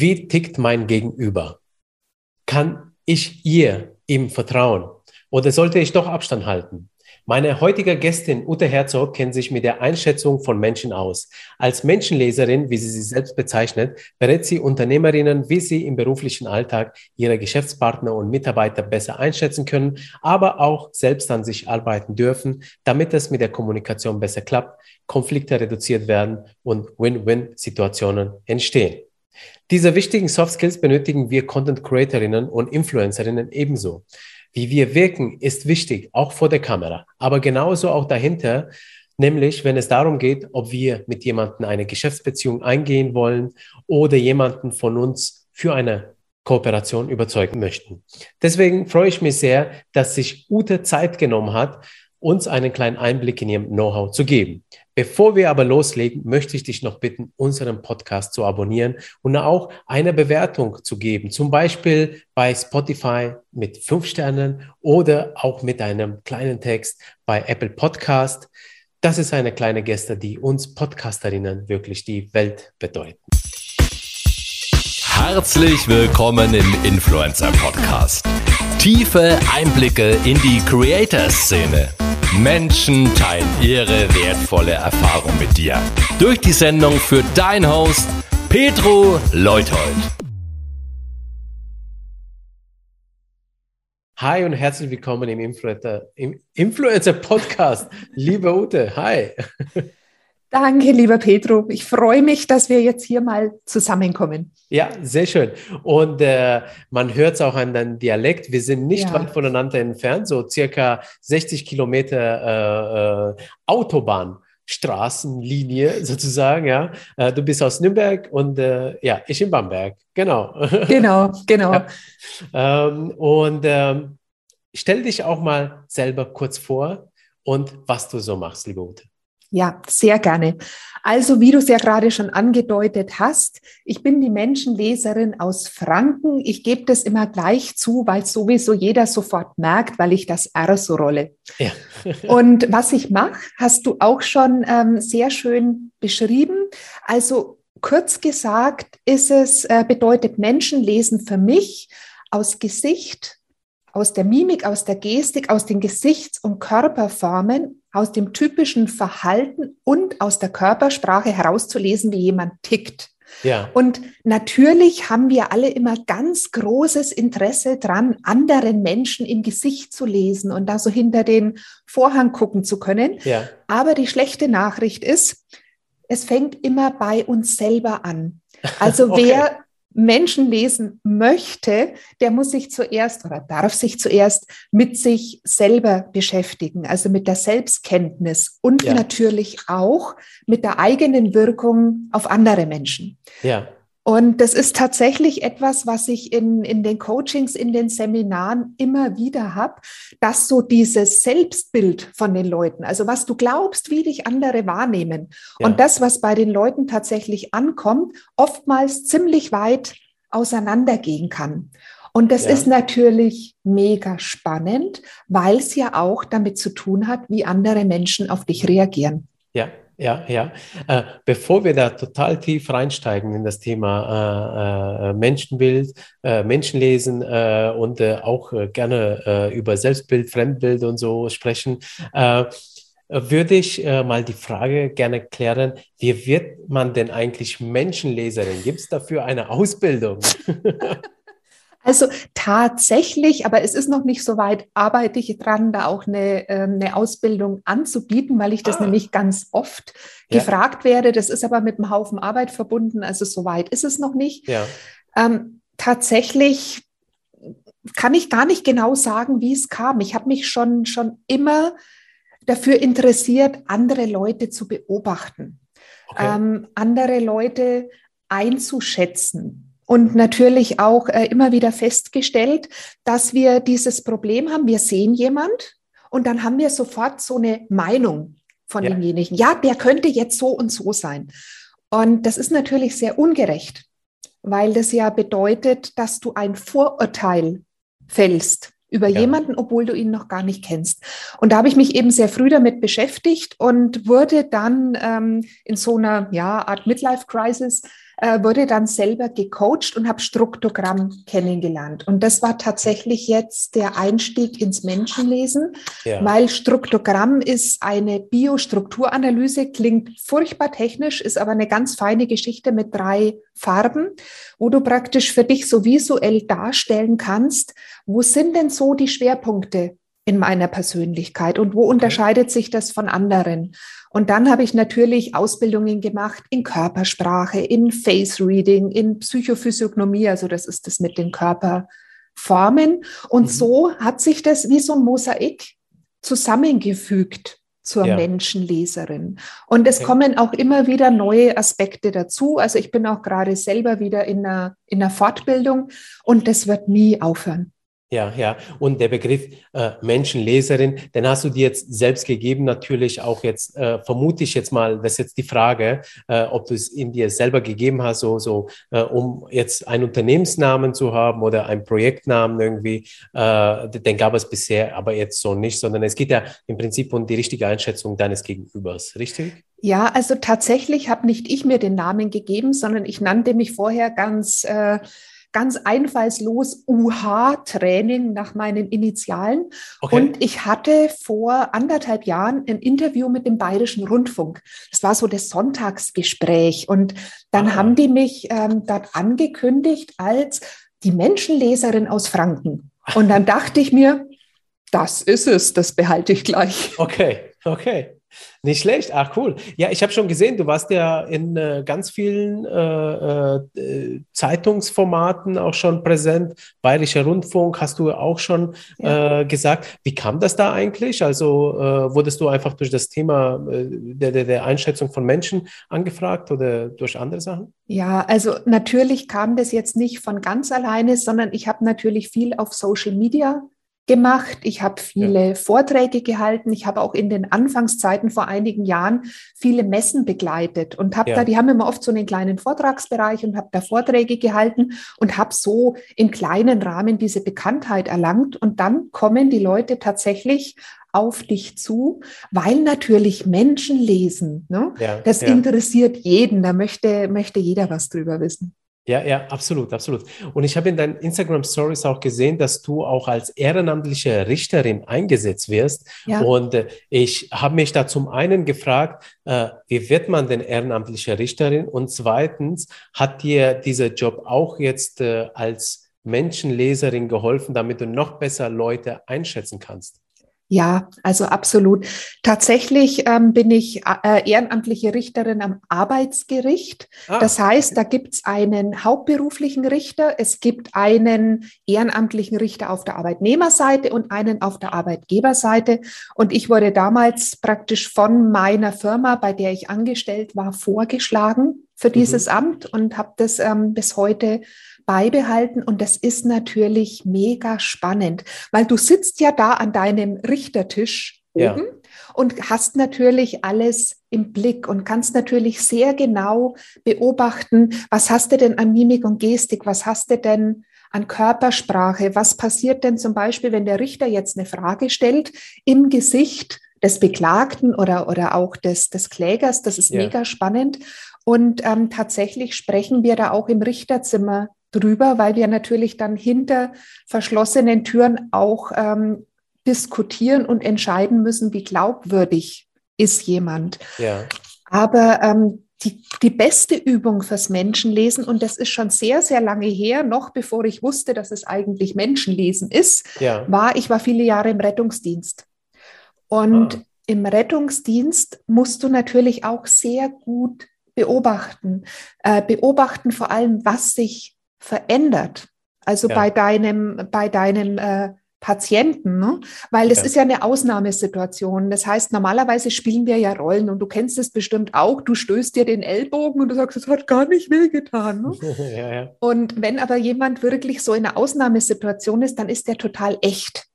wie tickt mein Gegenüber? Kann ich ihr ihm vertrauen? Oder sollte ich doch Abstand halten? Meine heutige Gästin Ute Herzog kennt sich mit der Einschätzung von Menschen aus. Als Menschenleserin, wie sie sich selbst bezeichnet, berät sie Unternehmerinnen, wie sie im beruflichen Alltag ihre Geschäftspartner und Mitarbeiter besser einschätzen können, aber auch selbst an sich arbeiten dürfen, damit es mit der Kommunikation besser klappt, Konflikte reduziert werden und Win-Win-Situationen entstehen. Diese wichtigen Soft Skills benötigen wir Content Creatorinnen und Influencerinnen ebenso. Wie wir wirken, ist wichtig, auch vor der Kamera, aber genauso auch dahinter, nämlich wenn es darum geht, ob wir mit jemandem eine Geschäftsbeziehung eingehen wollen oder jemanden von uns für eine Kooperation überzeugen möchten. Deswegen freue ich mich sehr, dass sich Ute Zeit genommen hat, uns einen kleinen Einblick in ihrem Know-how zu geben. Bevor wir aber loslegen, möchte ich dich noch bitten, unseren Podcast zu abonnieren und auch eine Bewertung zu geben. Zum Beispiel bei Spotify mit fünf Sternen oder auch mit einem kleinen Text bei Apple Podcast. Das ist eine kleine Geste, die uns Podcasterinnen wirklich die Welt bedeuten. Herzlich willkommen im Influencer Podcast. Tiefe Einblicke in die Creator-Szene Menschen teilen ihre wertvolle Erfahrung mit dir. Durch die Sendung führt dein Host Petro Leuthold. Hi und herzlich willkommen im Influencer, im Influencer Podcast. Liebe Ute, hi. Danke, lieber Petro. Ich freue mich, dass wir jetzt hier mal zusammenkommen. Ja, sehr schön. Und äh, man hört es auch an deinem Dialekt. Wir sind nicht ja. weit voneinander entfernt, so circa 60 Kilometer äh, äh, Autobahn. Straßenlinie sozusagen, ja. Äh, du bist aus Nürnberg und äh, ja, ich in Bamberg, genau. Genau, genau. Ja. Ähm, und ähm, stell dich auch mal selber kurz vor und was du so machst, liebe Ute. Ja, sehr gerne. Also, wie du es ja gerade schon angedeutet hast, ich bin die Menschenleserin aus Franken. Ich gebe das immer gleich zu, weil sowieso jeder sofort merkt, weil ich das R so rolle. Ja. Und was ich mache, hast du auch schon ähm, sehr schön beschrieben. Also, kurz gesagt, ist es, äh, bedeutet Menschenlesen für mich aus Gesicht, aus der Mimik, aus der Gestik, aus den Gesichts- und Körperformen, aus dem typischen Verhalten und aus der Körpersprache herauszulesen, wie jemand tickt. Ja. Und natürlich haben wir alle immer ganz großes Interesse dran, anderen Menschen im Gesicht zu lesen und da so hinter den Vorhang gucken zu können. Ja. Aber die schlechte Nachricht ist, es fängt immer bei uns selber an. Also okay. wer Menschen lesen möchte, der muss sich zuerst oder darf sich zuerst mit sich selber beschäftigen, also mit der Selbstkenntnis und ja. natürlich auch mit der eigenen Wirkung auf andere Menschen. Ja. Und das ist tatsächlich etwas, was ich in, in den Coachings, in den Seminaren immer wieder habe, dass so dieses Selbstbild von den Leuten, also was du glaubst, wie dich andere wahrnehmen ja. und das, was bei den Leuten tatsächlich ankommt, oftmals ziemlich weit auseinandergehen kann. Und das ja. ist natürlich mega spannend, weil es ja auch damit zu tun hat, wie andere Menschen auf dich reagieren. Ja, ja, ja. Äh, bevor wir da total tief reinsteigen in das Thema äh, äh Menschenbild, äh, Menschenlesen äh, und äh, auch gerne über Selbstbild, Fremdbild und so sprechen, würde ich mal die Frage gerne klären, wie wird man denn eigentlich Menschenleserin? Gibt es dafür eine Ausbildung? Also tatsächlich, aber es ist noch nicht so weit, arbeite ich dran, da auch eine, ähm, eine Ausbildung anzubieten, weil ich das ah. nämlich ganz oft ja. gefragt werde. Das ist aber mit einem Haufen Arbeit verbunden, also so weit ist es noch nicht. Ja. Ähm, tatsächlich kann ich gar nicht genau sagen, wie es kam. Ich habe mich schon, schon immer dafür interessiert, andere Leute zu beobachten, okay. ähm, andere Leute einzuschätzen und natürlich auch äh, immer wieder festgestellt, dass wir dieses Problem haben. Wir sehen jemand und dann haben wir sofort so eine Meinung von ja. demjenigen. Ja, der könnte jetzt so und so sein. Und das ist natürlich sehr ungerecht, weil das ja bedeutet, dass du ein Vorurteil fällst über ja. jemanden, obwohl du ihn noch gar nicht kennst. Und da habe ich mich eben sehr früh damit beschäftigt und wurde dann ähm, in so einer ja, Art Midlife-Crisis äh, wurde dann selber gecoacht und habe Struktogramm kennengelernt. Und das war tatsächlich jetzt der Einstieg ins Menschenlesen, ja. weil Struktogramm ist eine Biostrukturanalyse, klingt furchtbar technisch, ist aber eine ganz feine Geschichte mit drei Farben, wo du praktisch für dich so visuell darstellen kannst, wo sind denn so die Schwerpunkte in meiner Persönlichkeit und wo unterscheidet sich das von anderen? Und dann habe ich natürlich Ausbildungen gemacht in Körpersprache, in Face Reading, in Psychophysiognomie, also das ist das mit den Körperformen. Und mhm. so hat sich das wie so ein Mosaik zusammengefügt zur ja. Menschenleserin. Und es okay. kommen auch immer wieder neue Aspekte dazu. Also ich bin auch gerade selber wieder in einer, in einer Fortbildung und das wird nie aufhören. Ja, ja. Und der Begriff äh, Menschenleserin, den hast du dir jetzt selbst gegeben, natürlich auch jetzt, äh, vermute ich jetzt mal, das ist jetzt die Frage, äh, ob du es in dir selber gegeben hast, so, so äh, um jetzt einen Unternehmensnamen zu haben oder einen Projektnamen irgendwie, äh, den gab es bisher aber jetzt so nicht, sondern es geht ja im Prinzip um die richtige Einschätzung deines Gegenübers, richtig? Ja, also tatsächlich habe nicht ich mir den Namen gegeben, sondern ich nannte mich vorher ganz äh, ganz einfallslos UH-Training nach meinen Initialen. Okay. Und ich hatte vor anderthalb Jahren ein Interview mit dem Bayerischen Rundfunk. Das war so das Sonntagsgespräch. Und dann ah. haben die mich ähm, dort angekündigt als die Menschenleserin aus Franken. Und dann dachte ich mir, das ist es, das behalte ich gleich. Okay, okay. Nicht schlecht, ach cool. Ja, ich habe schon gesehen, du warst ja in äh, ganz vielen äh, äh, Zeitungsformaten auch schon präsent. Bayerischer Rundfunk hast du auch schon ja. Äh, gesagt. Wie kam das da eigentlich? Also äh, wurdest du einfach durch das Thema äh, der, der, der Einschätzung von Menschen angefragt oder durch andere Sachen? Ja, also natürlich kam das jetzt nicht von ganz alleine, sondern ich habe natürlich viel auf Social Media gemacht. Ich habe viele ja. Vorträge gehalten. Ich habe auch in den Anfangszeiten vor einigen Jahren viele Messen begleitet und habe ja. da, die haben immer oft so einen kleinen Vortragsbereich und habe da Vorträge gehalten und habe so im kleinen Rahmen diese Bekanntheit erlangt. Und dann kommen die Leute tatsächlich auf dich zu, weil natürlich Menschen lesen. Ne? Ja, das interessiert jeden. Da möchte, möchte jeder was drüber wissen. Ja, ja, absolut, absolut. Und ich habe in deinen Instagram Stories auch gesehen, dass du auch als ehrenamtliche Richterin eingesetzt wirst. Ja. Und äh, ich habe mich da zum einen gefragt, äh, wie wird man denn ehrenamtliche Richterin? Und zweitens, hat dir dieser Job auch jetzt äh, als Menschenleserin geholfen, damit du noch besser Leute einschätzen kannst? Ja, also absolut. Tatsächlich ähm, bin ich äh, ehrenamtliche Richterin am Arbeitsgericht. Ah. Das heißt, da gibt es einen hauptberuflichen Richter, es gibt einen ehrenamtlichen Richter auf der Arbeitnehmerseite und einen auf der Arbeitgeberseite. Und ich wurde damals praktisch von meiner Firma, bei der ich angestellt war, vorgeschlagen für mhm. dieses mhm. Amt und habe das ähm, bis heute beibehalten. Und das ist natürlich mega spannend, weil du sitzt ja da an deinem Richtertisch oben ja. und hast natürlich alles im Blick und kannst natürlich sehr genau beobachten, was hast du denn an Mimik und Gestik, was hast du denn an Körpersprache, was passiert denn zum Beispiel, wenn der Richter jetzt eine Frage stellt im Gesicht des Beklagten oder, oder auch des, des Klägers. Das ist ja. mega spannend. Und ähm, tatsächlich sprechen wir da auch im Richterzimmer drüber, weil wir natürlich dann hinter verschlossenen Türen auch ähm, diskutieren und entscheiden müssen, wie glaubwürdig ist jemand. Ja. Aber ähm, die, die beste Übung fürs Menschenlesen, und das ist schon sehr, sehr lange her, noch bevor ich wusste, dass es eigentlich Menschenlesen ist, ja. war, ich war viele Jahre im Rettungsdienst. Und ah. im Rettungsdienst musst du natürlich auch sehr gut beobachten. Äh, beobachten vor allem, was sich verändert. Also ja. bei deinem, bei deinem äh, Patienten, ne? weil das ja. ist ja eine Ausnahmesituation. Das heißt, normalerweise spielen wir ja Rollen und du kennst es bestimmt auch. Du stößt dir den Ellbogen und du sagst, es hat gar nicht wehgetan. Ne? ja, ja. Und wenn aber jemand wirklich so in einer Ausnahmesituation ist, dann ist der total echt.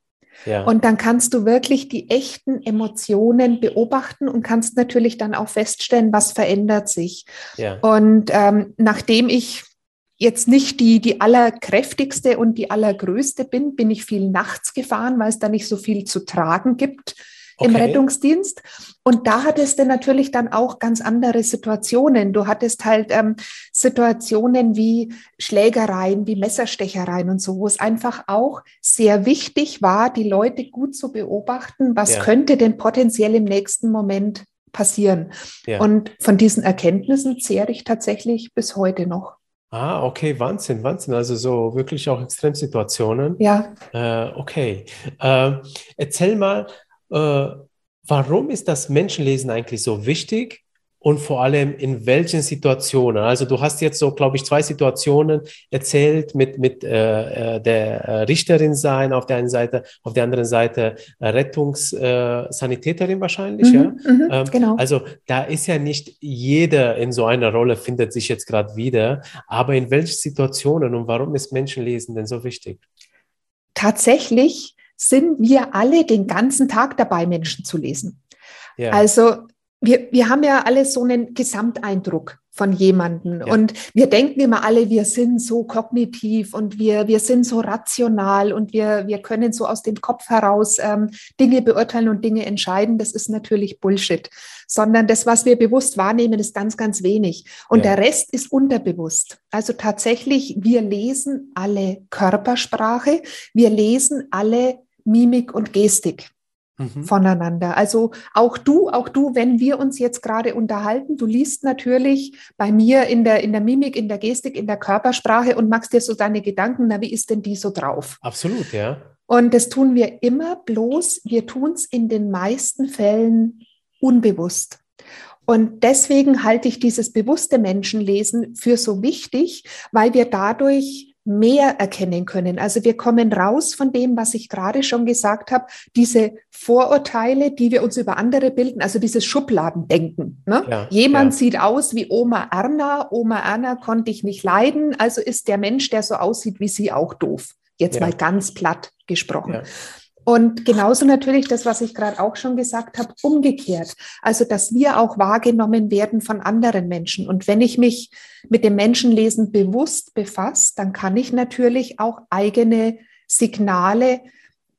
Ja. Und dann kannst du wirklich die echten Emotionen beobachten und kannst natürlich dann auch feststellen, was verändert sich. Ja. Und ähm, nachdem ich jetzt nicht die, die allerkräftigste und die allergrößte bin, bin ich viel nachts gefahren, weil es da nicht so viel zu tragen gibt im Rettungsdienst. Und da hattest du natürlich dann auch ganz andere Situationen. Du hattest halt ähm, Situationen wie Schlägereien, wie Messerstechereien und so, wo es einfach auch sehr wichtig war, die Leute gut zu beobachten, was ja. könnte denn potenziell im nächsten Moment passieren. Ja. Und von diesen Erkenntnissen zehre ich tatsächlich bis heute noch. Ah, okay, Wahnsinn, Wahnsinn. Also so wirklich auch Extremsituationen. Ja. Äh, okay. Äh, erzähl mal, äh, warum ist das Menschenlesen eigentlich so wichtig? Und vor allem in welchen Situationen. Also du hast jetzt so, glaube ich, zwei Situationen erzählt mit, mit äh, äh der äh, Richterin sein auf der einen Seite, auf der anderen Seite äh, Rettungssanitäterin wahrscheinlich. Mhm, ja? Mhm, ähm, genau. Also da ist ja nicht jeder in so einer Rolle, findet sich jetzt gerade wieder. Aber in welchen Situationen und warum ist Menschenlesen denn so wichtig? Tatsächlich sind wir alle den ganzen Tag dabei, Menschen zu lesen. Ja. Also wir, wir haben ja alle so einen Gesamteindruck von jemanden ja. und wir denken immer alle, wir sind so kognitiv und wir, wir sind so rational und wir, wir können so aus dem Kopf heraus ähm, Dinge beurteilen und Dinge entscheiden. Das ist natürlich Bullshit, sondern das, was wir bewusst wahrnehmen, ist ganz, ganz wenig und ja. der Rest ist unterbewusst. Also tatsächlich, wir lesen alle Körpersprache, wir lesen alle Mimik und Gestik mhm. voneinander. Also auch du, auch du, wenn wir uns jetzt gerade unterhalten, du liest natürlich bei mir in der, in der Mimik, in der Gestik, in der Körpersprache und machst dir so deine Gedanken, na, wie ist denn die so drauf? Absolut, ja. Und das tun wir immer bloß, wir tun es in den meisten Fällen unbewusst. Und deswegen halte ich dieses bewusste Menschenlesen für so wichtig, weil wir dadurch mehr erkennen können. Also wir kommen raus von dem, was ich gerade schon gesagt habe, diese Vorurteile, die wir uns über andere bilden, also dieses Schubladendenken. Ne? Ja, Jemand ja. sieht aus wie Oma Erna, Oma Erna konnte ich nicht leiden, also ist der Mensch, der so aussieht wie sie, auch doof. Jetzt ja. mal ganz platt gesprochen. Und genauso natürlich das, was ich gerade auch schon gesagt habe, umgekehrt. Also, dass wir auch wahrgenommen werden von anderen Menschen. Und wenn ich mich mit dem Menschenlesen bewusst befasse, dann kann ich natürlich auch eigene Signale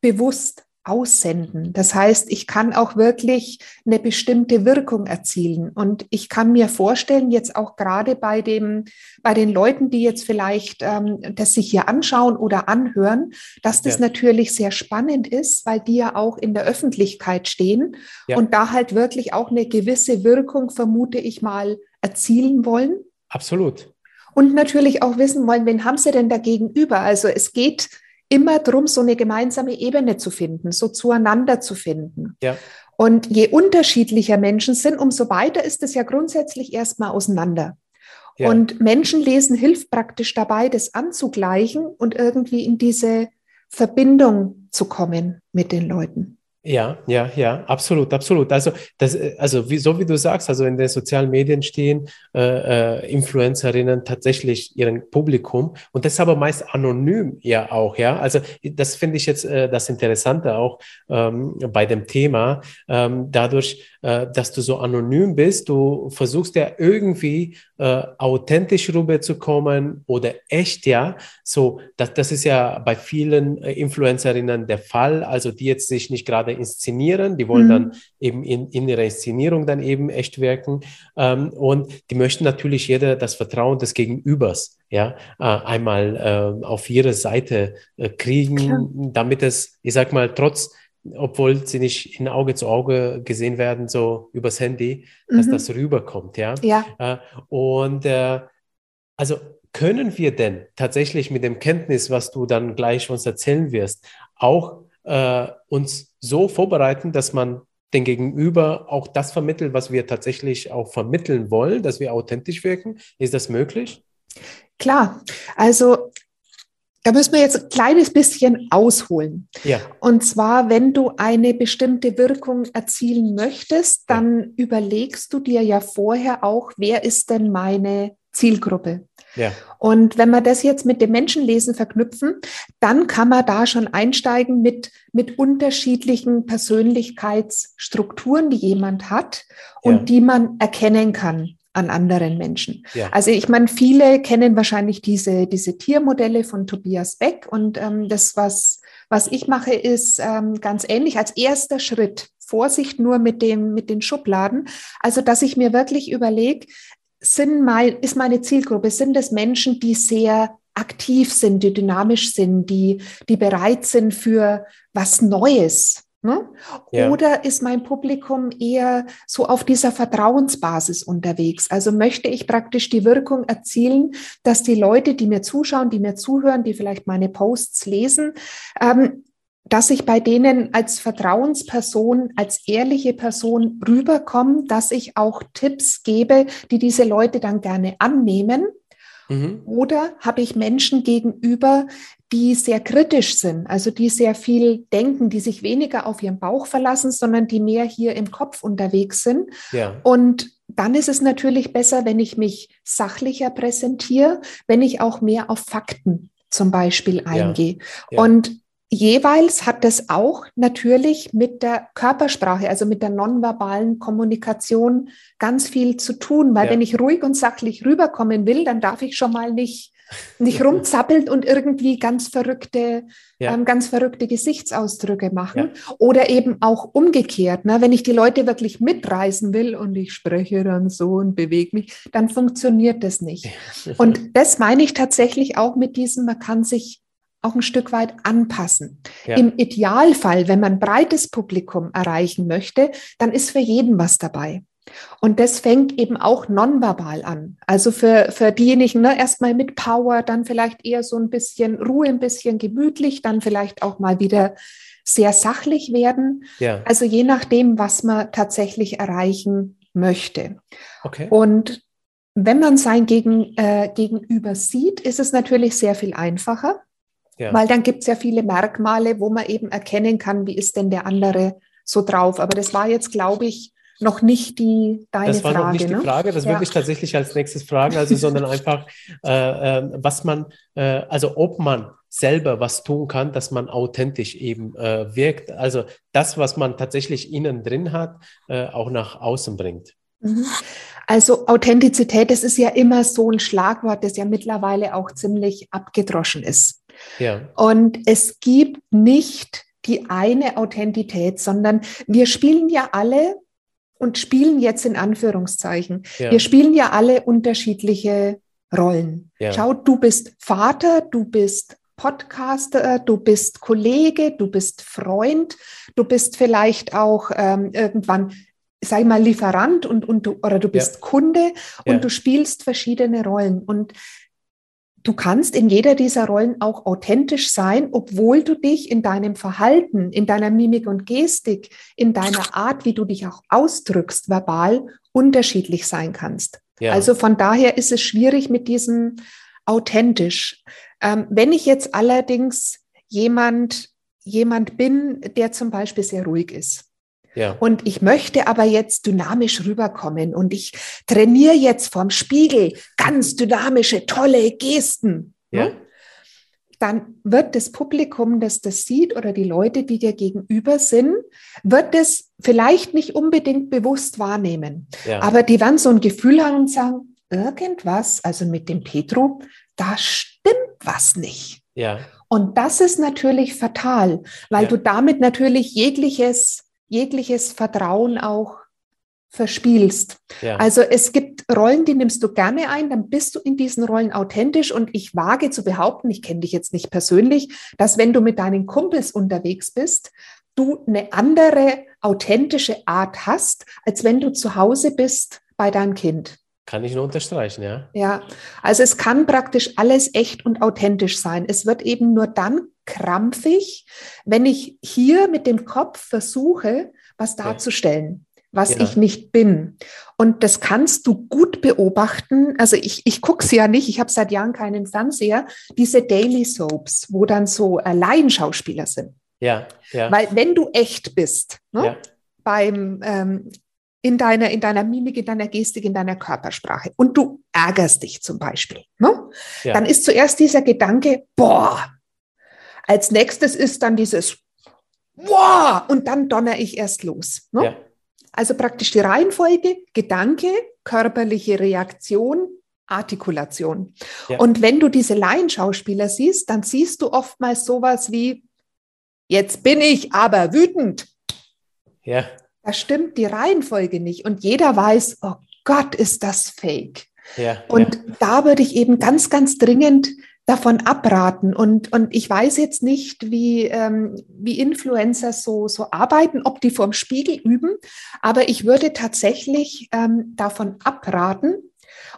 bewusst aussenden. Das heißt, ich kann auch wirklich eine bestimmte Wirkung erzielen. Und ich kann mir vorstellen, jetzt auch gerade bei dem, bei den Leuten, die jetzt vielleicht ähm, das sich hier anschauen oder anhören, dass das ja. natürlich sehr spannend ist, weil die ja auch in der Öffentlichkeit stehen ja. und da halt wirklich auch eine gewisse Wirkung, vermute ich mal, erzielen wollen. Absolut. Und natürlich auch wissen wollen, wen haben sie denn da gegenüber? Also es geht immer darum, so eine gemeinsame Ebene zu finden, so zueinander zu finden. Ja. Und je unterschiedlicher Menschen sind, umso weiter ist es ja grundsätzlich erstmal auseinander. Ja. Und Menschenlesen hilft praktisch dabei, das anzugleichen und irgendwie in diese Verbindung zu kommen mit den Leuten. Ja, ja, ja, absolut, absolut. Also, das, also wie, so wie du sagst, also in den sozialen Medien stehen äh, äh, Influencerinnen tatsächlich ihrem Publikum und das aber meist anonym ja auch, ja. Also das finde ich jetzt äh, das Interessante auch ähm, bei dem Thema. Ähm, dadurch, äh, dass du so anonym bist, du versuchst ja irgendwie äh, authentisch rüberzukommen oder echt, ja. So, das, das ist ja bei vielen äh, Influencerinnen der Fall, also die jetzt sich nicht gerade inszenieren, die wollen mhm. dann eben in, in ihrer Inszenierung dann eben echt wirken ähm, und die möchten natürlich jeder das Vertrauen des Gegenübers ja, äh, einmal äh, auf ihre Seite äh, kriegen, Klar. damit es, ich sag mal, trotz obwohl sie nicht in Auge zu Auge gesehen werden, so übers Handy, dass mhm. das rüberkommt, ja. ja. Äh, und äh, also können wir denn tatsächlich mit dem Kenntnis, was du dann gleich uns erzählen wirst, auch äh, uns so vorbereiten, dass man den Gegenüber auch das vermittelt, was wir tatsächlich auch vermitteln wollen, dass wir authentisch wirken? Ist das möglich? Klar, also da müssen wir jetzt ein kleines bisschen ausholen. Ja. Und zwar, wenn du eine bestimmte Wirkung erzielen möchtest, dann ja. überlegst du dir ja vorher auch, wer ist denn meine Zielgruppe? Ja. Und wenn wir das jetzt mit dem Menschenlesen verknüpfen, dann kann man da schon einsteigen mit, mit unterschiedlichen Persönlichkeitsstrukturen, die jemand hat und ja. die man erkennen kann an anderen Menschen. Ja. Also ich meine, viele kennen wahrscheinlich diese, diese Tiermodelle von Tobias Beck und ähm, das, was, was ich mache, ist ähm, ganz ähnlich. Als erster Schritt Vorsicht nur mit dem, mit den Schubladen. Also, dass ich mir wirklich überlege, sind mein, ist meine Zielgruppe, sind es Menschen, die sehr aktiv sind, die dynamisch sind, die, die bereit sind für was Neues. Ne? Ja. Oder ist mein Publikum eher so auf dieser Vertrauensbasis unterwegs? Also möchte ich praktisch die Wirkung erzielen, dass die Leute, die mir zuschauen, die mir zuhören, die vielleicht meine Posts lesen, ähm, dass ich bei denen als Vertrauensperson, als ehrliche Person rüberkomme, dass ich auch Tipps gebe, die diese Leute dann gerne annehmen Mhm. Oder habe ich Menschen gegenüber, die sehr kritisch sind, also die sehr viel denken, die sich weniger auf ihren Bauch verlassen, sondern die mehr hier im Kopf unterwegs sind. Ja. Und dann ist es natürlich besser, wenn ich mich sachlicher präsentiere, wenn ich auch mehr auf Fakten zum Beispiel eingehe. Ja. Ja. Und jeweils hat das auch natürlich mit der Körpersprache, also mit der nonverbalen Kommunikation ganz viel zu tun, weil ja. wenn ich ruhig und sachlich rüberkommen will, dann darf ich schon mal nicht nicht rumzappeln und irgendwie ganz verrückte, ja. ähm, ganz verrückte Gesichtsausdrücke machen. Ja. Oder eben auch umgekehrt. Ne? Wenn ich die Leute wirklich mitreißen will und ich spreche dann so und bewege mich, dann funktioniert das nicht. Und das meine ich tatsächlich auch mit diesem, man kann sich auch ein Stück weit anpassen. Ja. Im Idealfall, wenn man breites Publikum erreichen möchte, dann ist für jeden was dabei. Und das fängt eben auch nonverbal an. Also für, für diejenigen ne, erstmal mit Power, dann vielleicht eher so ein bisschen Ruhe, ein bisschen gemütlich, dann vielleicht auch mal wieder sehr sachlich werden. Ja. Also je nachdem, was man tatsächlich erreichen möchte. Okay. Und wenn man sein Gegen, äh, Gegenüber sieht, ist es natürlich sehr viel einfacher. Ja. Weil dann gibt es ja viele Merkmale, wo man eben erkennen kann, wie ist denn der andere so drauf. Aber das war jetzt, glaube ich, noch nicht die deine Frage. Das war Frage, noch nicht ne? die Frage, das ja. würde ich tatsächlich als nächstes fragen, also sondern einfach, äh, äh, was man, äh, also ob man selber was tun kann, dass man authentisch eben äh, wirkt, also das, was man tatsächlich innen drin hat, äh, auch nach außen bringt. Mhm. Also Authentizität, das ist ja immer so ein Schlagwort, das ja mittlerweile auch ziemlich abgedroschen ist. Ja. Und es gibt nicht die eine Authentität, sondern wir spielen ja alle und spielen jetzt in Anführungszeichen. Ja. Wir spielen ja alle unterschiedliche Rollen. Ja. Schau, du bist Vater, du bist Podcaster, du bist Kollege, du bist Freund, du bist vielleicht auch ähm, irgendwann, sag ich mal, Lieferant und, und du, oder du bist ja. Kunde und ja. du spielst verschiedene Rollen. Und du kannst in jeder dieser Rollen auch authentisch sein, obwohl du dich in deinem Verhalten, in deiner Mimik und Gestik, in deiner Art, wie du dich auch ausdrückst, verbal unterschiedlich sein kannst. Ja. Also von daher ist es schwierig mit diesem authentisch. Ähm, wenn ich jetzt allerdings jemand, jemand bin, der zum Beispiel sehr ruhig ist, ja. Und ich möchte aber jetzt dynamisch rüberkommen und ich trainiere jetzt vorm Spiegel ganz dynamische, tolle Gesten. Ja. Ne? Dann wird das Publikum, das das sieht oder die Leute, die dir gegenüber sind, wird das vielleicht nicht unbedingt bewusst wahrnehmen. Ja. Aber die werden so ein Gefühl haben und sagen, irgendwas, also mit dem Petro, da stimmt was nicht. Ja. Und das ist natürlich fatal, weil ja. du damit natürlich jegliches jegliches Vertrauen auch verspielst. Ja. Also es gibt Rollen, die nimmst du gerne ein, dann bist du in diesen Rollen authentisch und ich wage zu behaupten, ich kenne dich jetzt nicht persönlich, dass wenn du mit deinen Kumpels unterwegs bist, du eine andere authentische Art hast, als wenn du zu Hause bist bei deinem Kind. Kann ich nur unterstreichen, ja. Ja, also es kann praktisch alles echt und authentisch sein. Es wird eben nur dann krampfig, wenn ich hier mit dem Kopf versuche, was darzustellen, was ja. ich nicht bin. Und das kannst du gut beobachten. Also ich, ich gucke es ja nicht, ich habe seit Jahren keinen Fernseher, diese Daily Soaps, wo dann so äh, Laienschauspieler sind. Ja, ja. Weil wenn du echt bist, ne, ja. beim ähm, in deiner, in deiner Mimik, in deiner Gestik, in deiner Körpersprache und du ärgerst dich zum Beispiel, ne? Ja. dann ist zuerst dieser Gedanke, boah, als nächstes ist dann dieses Wow! Und dann donner ich erst los. Ne? Ja. Also praktisch die Reihenfolge, Gedanke, körperliche Reaktion, Artikulation. Ja. Und wenn du diese Laienschauspieler siehst, dann siehst du oftmals sowas wie, jetzt bin ich aber wütend. ja. Da stimmt die Reihenfolge nicht. Und jeder weiß, oh Gott, ist das fake. Ja, und ja. da würde ich eben ganz, ganz dringend davon abraten. Und, und ich weiß jetzt nicht, wie, ähm, wie Influencer so, so arbeiten, ob die vorm Spiegel üben, aber ich würde tatsächlich ähm, davon abraten,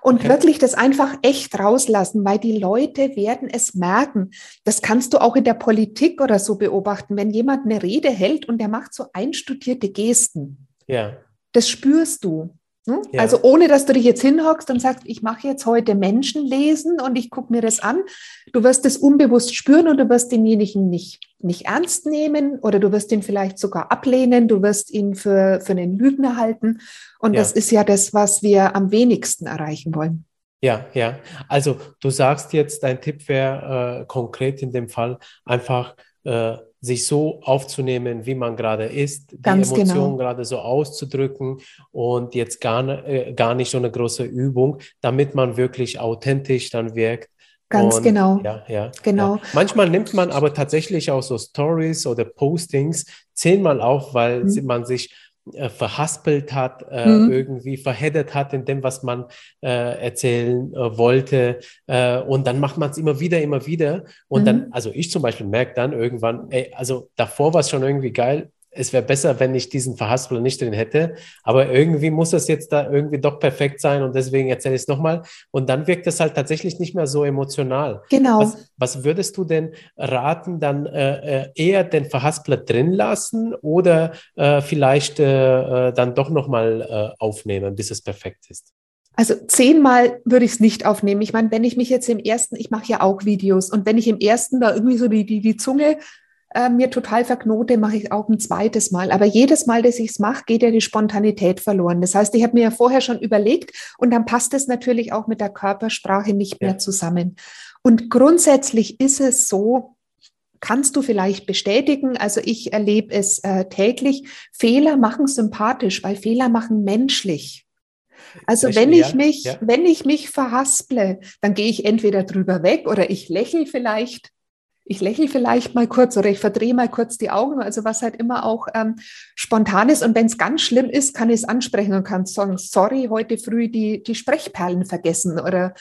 und okay. wirklich das einfach echt rauslassen, weil die Leute werden es merken. Das kannst du auch in der Politik oder so beobachten, wenn jemand eine Rede hält und der macht so einstudierte Gesten. Ja. Das spürst du. Hm? Ja. Also ohne, dass du dich jetzt hinhockst und sagst, ich mache jetzt heute Menschen lesen und ich gucke mir das an. Du wirst es unbewusst spüren und du wirst denjenigen nicht, nicht ernst nehmen oder du wirst ihn vielleicht sogar ablehnen, du wirst ihn für, für einen Lügner halten. Und ja. das ist ja das, was wir am wenigsten erreichen wollen. Ja, ja. Also du sagst jetzt, dein Tipp wäre äh, konkret in dem Fall einfach äh, sich so aufzunehmen, wie man gerade ist, die Ganz Emotionen genau. gerade so auszudrücken und jetzt gar, äh, gar nicht so eine große Übung, damit man wirklich authentisch dann wirkt. Ganz und, genau. Ja, ja, genau. Ja. Manchmal nimmt man aber tatsächlich auch so Stories oder Postings zehnmal auf, weil mhm. man sich äh, verhaspelt hat, äh, mhm. irgendwie verheddert hat in dem, was man äh, erzählen äh, wollte. Und dann macht man es immer wieder, immer wieder. Und mhm. dann, also ich zum Beispiel merke dann irgendwann, ey, also davor war es schon irgendwie geil, es wäre besser, wenn ich diesen Verhaspler nicht drin hätte. Aber irgendwie muss das jetzt da irgendwie doch perfekt sein und deswegen erzähle ich es nochmal. Und dann wirkt es halt tatsächlich nicht mehr so emotional. Genau. Was, was würdest du denn raten, dann äh, äh eher den Verhaspler drin lassen oder äh, vielleicht äh, äh dann doch nochmal äh, aufnehmen, bis es perfekt ist? Also zehnmal würde ich es nicht aufnehmen. Ich meine, wenn ich mich jetzt im ersten, ich mache ja auch Videos und wenn ich im ersten da irgendwie so die, die, die Zunge äh, mir total verknote, mache ich auch ein zweites Mal. Aber jedes Mal, dass ich es mache, geht ja die Spontanität verloren. Das heißt, ich habe mir ja vorher schon überlegt und dann passt es natürlich auch mit der Körpersprache nicht mehr zusammen. Und grundsätzlich ist es so, kannst du vielleicht bestätigen, also ich erlebe es äh, täglich, Fehler machen sympathisch, weil Fehler machen menschlich. Also wenn ich mich, ja. wenn ich mich verhasple, dann gehe ich entweder drüber weg oder ich lächle vielleicht ich lächle vielleicht mal kurz oder ich verdrehe mal kurz die Augen, also was halt immer auch ähm, spontan ist. Und wenn es ganz schlimm ist, kann ich es ansprechen und kann sagen, sorry, heute früh die, die Sprechperlen vergessen oder,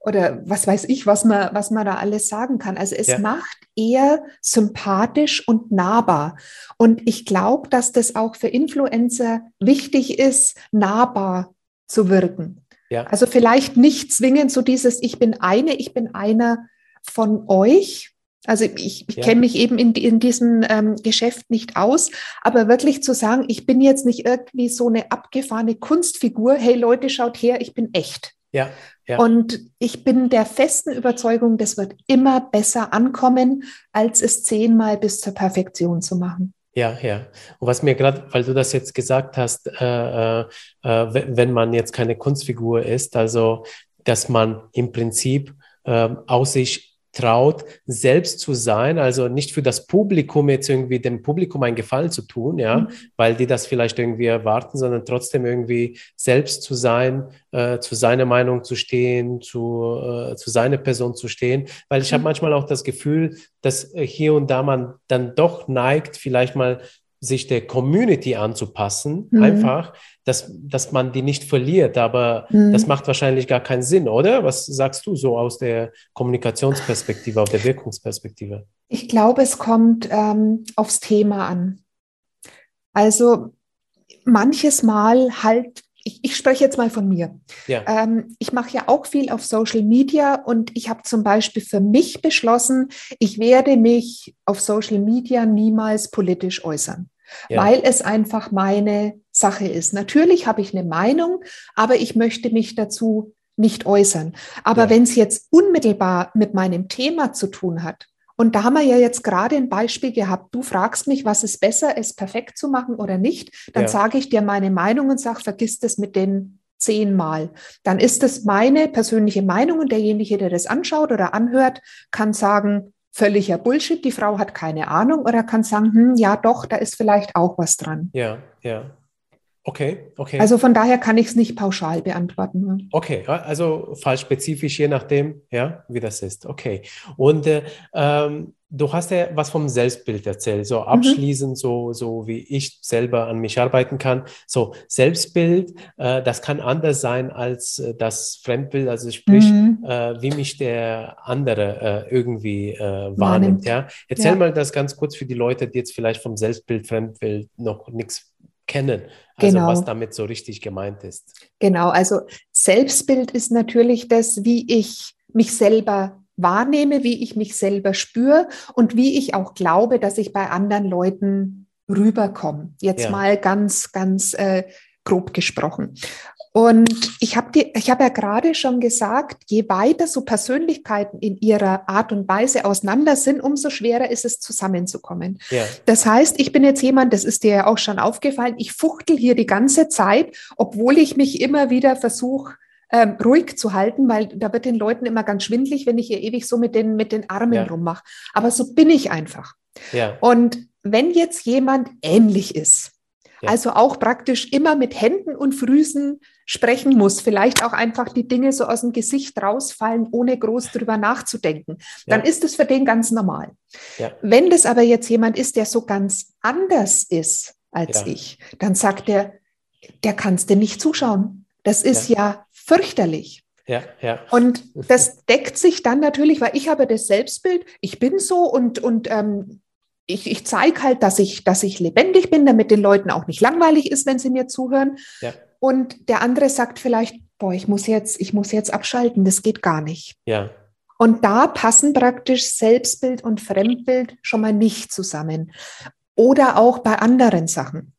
oder was weiß ich, was man, was man da alles sagen kann. Also es ja. macht eher sympathisch und nahbar. Und ich glaube, dass das auch für Influencer wichtig ist, nahbar zu wirken. Ja. Also vielleicht nicht zwingend so dieses, ich bin eine, ich bin einer von euch, also ich, ich ja. kenne mich eben in, in diesem ähm, Geschäft nicht aus, aber wirklich zu sagen, ich bin jetzt nicht irgendwie so eine abgefahrene Kunstfigur, hey Leute, schaut her, ich bin echt. Ja, ja. Und ich bin der festen Überzeugung, das wird immer besser ankommen, als es zehnmal bis zur Perfektion zu machen. Ja, ja. Und was mir gerade, weil du das jetzt gesagt hast, äh, äh, äh wenn man jetzt keine Kunstfigur ist, also dass man im Prinzip äh, aus sich traut, selbst zu sein, also nicht für das Publikum jetzt irgendwie dem Publikum einen Gefallen zu tun, ja, mhm. weil die das vielleicht irgendwie erwarten, sondern trotzdem irgendwie selbst zu sein, äh, zu seiner Meinung zu stehen, zu, äh, zu seiner Person zu stehen, weil ich mhm. habe manchmal auch das Gefühl, dass hier und da man dann doch neigt, vielleicht mal sich der Community anzupassen, mhm. einfach, dass, dass man die nicht verliert. Aber mhm. das macht wahrscheinlich gar keinen Sinn, oder? Was sagst du so aus der Kommunikationsperspektive, aus der Wirkungsperspektive? Ich glaube, es kommt ähm, aufs Thema an. Also manches Mal halt ich, ich spreche jetzt mal von mir. Ja. Ähm, ich mache ja auch viel auf Social Media und ich habe zum Beispiel für mich beschlossen, ich werde mich auf Social Media niemals politisch äußern. Ja. weil es einfach meine Sache ist. Natürlich habe ich eine Meinung, aber ich möchte mich dazu nicht äußern. Aber ja. wenn es jetzt unmittelbar mit meinem Thema zu tun hat, und da haben wir ja jetzt gerade ein Beispiel gehabt. Du fragst mich, was ist besser, es perfekt zu machen oder nicht. Dann ja. sage ich dir meine Meinung und sage, vergiss das mit den zehnmal. Dann ist es meine persönliche Meinung und derjenige, der das anschaut oder anhört, kann sagen, völliger Bullshit, die Frau hat keine Ahnung oder kann sagen, hm, ja doch, da ist vielleicht auch was dran. Ja, ja. Okay, okay. Also von daher kann ich es nicht pauschal beantworten. Okay, also fallspezifisch, je nachdem, ja, wie das ist. Okay. Und äh, ähm, Du hast ja was vom Selbstbild erzählt, so mhm. abschließend, mhm. so, so wie ich selber an mich arbeiten kann. So Selbstbild, äh, das kann anders sein als äh, das Fremdbild, also sprich, mhm. äh, wie mich der andere äh, irgendwie äh, wahrnimmt. Ja? Erzähl ja. mal das ganz kurz für die Leute, die jetzt vielleicht vom Selbstbild, Fremdbild noch nichts kennen. Also genau. was damit so richtig gemeint ist. Genau, also Selbstbild ist natürlich das, wie ich mich selber wahrnehme, wie ich mich selber spüre und wie ich auch glaube, dass ich bei anderen Leuten rüberkomme. Jetzt ja. mal ganz, ganz äh, grob gesprochen. Und ich habe hab ja gerade schon gesagt, je weiter so Persönlichkeiten in ihrer Art und Weise auseinander sind, umso schwerer ist es zusammenzukommen. Ja. Das heißt, ich bin jetzt jemand, das ist dir ja auch schon aufgefallen, ich fuchtel hier die ganze Zeit, obwohl ich mich immer wieder versuche, ähm, ruhig zu halten, weil da wird den Leuten immer ganz schwindlig, wenn ich hier ewig so mit den, mit den Armen ja. rummache. Aber so bin ich einfach. Ja. Und wenn jetzt jemand ähnlich ist, ja. also auch praktisch immer mit Händen und Füßen sprechen muss, vielleicht auch einfach die Dinge so aus dem Gesicht rausfallen, ohne groß drüber nachzudenken, dann ist es für den ganz normal. Wenn das aber jetzt jemand ist, der so ganz anders ist als ich, dann sagt er, der kannst du nicht zuschauen. Das ist ja fürchterlich. Ja, ja. Und das deckt sich dann natürlich, weil ich habe das Selbstbild, ich bin so und, und ähm, ich, ich zeige halt, dass ich, dass ich lebendig bin, damit den Leuten auch nicht langweilig ist, wenn sie mir zuhören. Ja. Und der andere sagt vielleicht, boah, ich muss jetzt, ich muss jetzt abschalten, das geht gar nicht. Ja. Und da passen praktisch Selbstbild und Fremdbild schon mal nicht zusammen. Oder auch bei anderen Sachen.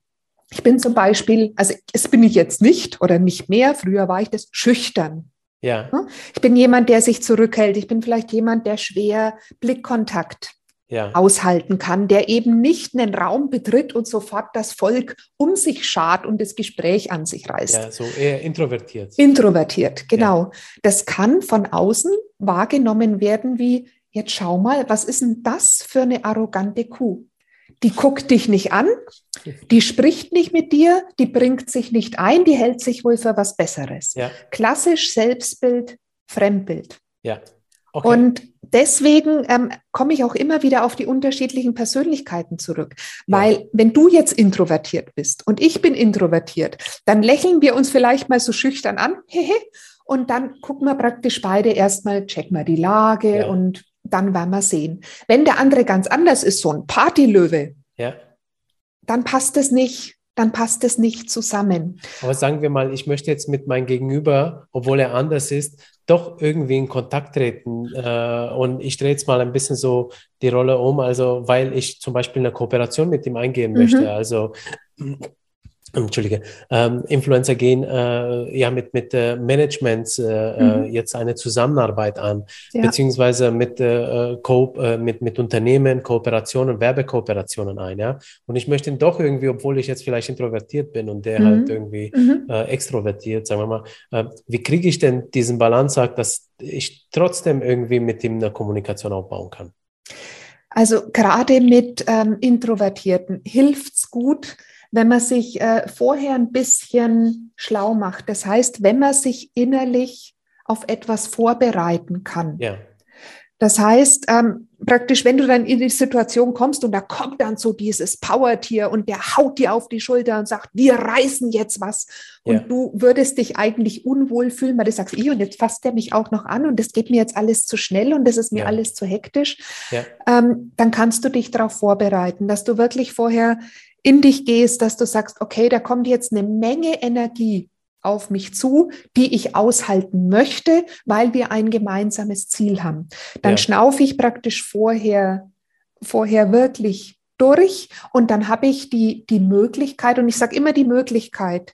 Ich bin zum Beispiel, also es bin ich jetzt nicht oder nicht mehr, früher war ich das schüchtern. Ja. Ich bin jemand, der sich zurückhält. Ich bin vielleicht jemand, der schwer Blickkontakt ja. aushalten kann, der eben nicht einen Raum betritt und sofort das Volk um sich schart und das Gespräch an sich reißt. Ja, so eher introvertiert. Introvertiert, genau. Ja. Das kann von außen wahrgenommen werden wie, jetzt schau mal, was ist denn das für eine arrogante Kuh? die guckt dich nicht an, die spricht nicht mit dir, die bringt sich nicht ein, die hält sich wohl für was Besseres. Ja. Klassisch Selbstbild, Fremdbild. Ja. Okay. Und deswegen ähm, komme ich auch immer wieder auf die unterschiedlichen Persönlichkeiten zurück. Weil ja. wenn du jetzt introvertiert bist und ich bin introvertiert, dann lächeln wir uns vielleicht mal so schüchtern an, hehe, und dann gucken wir praktisch beide erstmal, checken wir die Lage ja. und dann werden wir sehen. Wenn der andere ganz anders ist, so ein Partylöwe, ja. dann passt es nicht. Dann passt es nicht zusammen. Aber sagen wir mal, ich möchte jetzt mit meinem Gegenüber, obwohl er anders ist, doch irgendwie in Kontakt treten. Äh, und ich drehe jetzt mal ein bisschen so die Rolle um, also weil ich zum Beispiel eine Kooperation mit ihm eingehen mhm. möchte. Also Entschuldige, ähm, Influencer gehen äh, ja mit, mit äh, Managements äh, äh mhm. jetzt eine Zusammenarbeit an, ja. beziehungsweise mit, äh, Co äh, mit, mit Unternehmen, Kooperationen, Werbekooperationen ein. Ja? Und ich möchte ihn doch irgendwie, obwohl ich jetzt vielleicht introvertiert bin und der mhm. halt irgendwie mhm. extrovertiert, sagen wir mal, wie kriege ich denn diesen Balanceakt, dass ich trotzdem irgendwie mit ihm eine Kommunikation aufbauen kann? Also gerade mit ähm, Introvertierten hilft es gut, wenn man sich äh, vorher ein bisschen schlau macht. Das heißt, wenn man sich innerlich auf etwas vorbereiten kann. Ja. Das heißt, ähm, praktisch, wenn du dann in die Situation kommst und da kommt dann so dieses Power-Tier und der haut dir auf die Schulter und sagt, wir reißen jetzt was. Und ja. du würdest dich eigentlich unwohl fühlen, weil du sagst, ich und jetzt fasst der mich auch noch an und das geht mir jetzt alles zu schnell und das ist mir ja. alles zu hektisch. Ja. Ähm, dann kannst du dich darauf vorbereiten, dass du wirklich vorher in dich gehst, dass du sagst, okay, da kommt jetzt eine Menge Energie auf mich zu, die ich aushalten möchte, weil wir ein gemeinsames Ziel haben. Dann ja. schnaufe ich praktisch vorher, vorher wirklich durch und dann habe ich die, die Möglichkeit, und ich sage immer die Möglichkeit,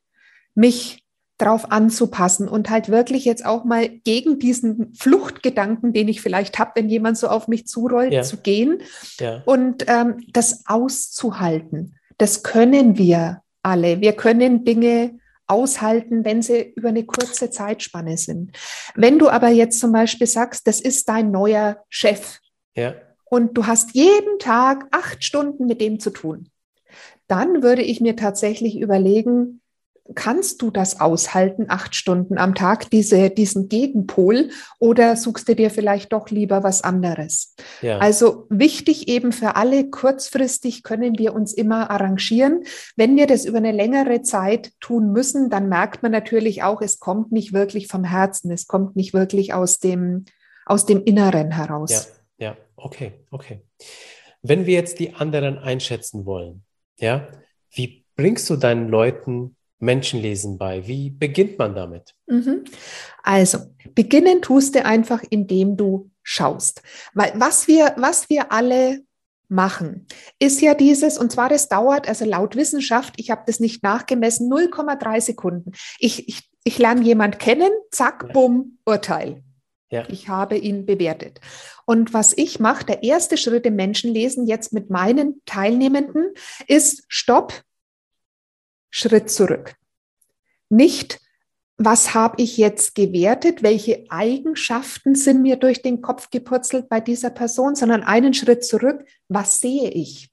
mich darauf anzupassen und halt wirklich jetzt auch mal gegen diesen Fluchtgedanken, den ich vielleicht habe, wenn jemand so auf mich zurollt, ja. zu gehen ja. und ähm, das auszuhalten. Das können wir alle. Wir können Dinge aushalten, wenn sie über eine kurze Zeitspanne sind. Wenn du aber jetzt zum Beispiel sagst, das ist dein neuer Chef ja. und du hast jeden Tag acht Stunden mit dem zu tun, dann würde ich mir tatsächlich überlegen, kannst du das aushalten, acht Stunden am Tag, diese, diesen Gegenpol, oder suchst du dir vielleicht doch lieber was anderes? Ja. Also wichtig eben für alle, kurzfristig können wir uns immer arrangieren. Wenn wir das über eine längere Zeit tun müssen, dann merkt man natürlich auch, es kommt nicht wirklich vom Herzen, es kommt nicht wirklich aus dem, aus dem Inneren heraus. Ja, ja, okay, okay. Wenn wir jetzt die anderen einschätzen wollen, ja, wie bringst du deinen Leuten Menschenlesen bei? Wie beginnt man damit? Mhm. Also, beginnen tust du einfach, indem du schaust. Weil was wir, was wir alle machen, ist ja dieses, und zwar das dauert, also laut Wissenschaft, ich habe das nicht nachgemessen, 0,3 Sekunden. Ich, ich, ich lerne jemand kennen, zack, bumm, Urteil. Ja. Ich habe ihn bewertet. Und was ich mache, der erste Schritt im Menschenlesen jetzt mit meinen Teilnehmenden ist Stopp, Schritt zurück. Nicht, was habe ich jetzt gewertet, welche Eigenschaften sind mir durch den Kopf gepurzelt bei dieser Person, sondern einen Schritt zurück, was sehe ich?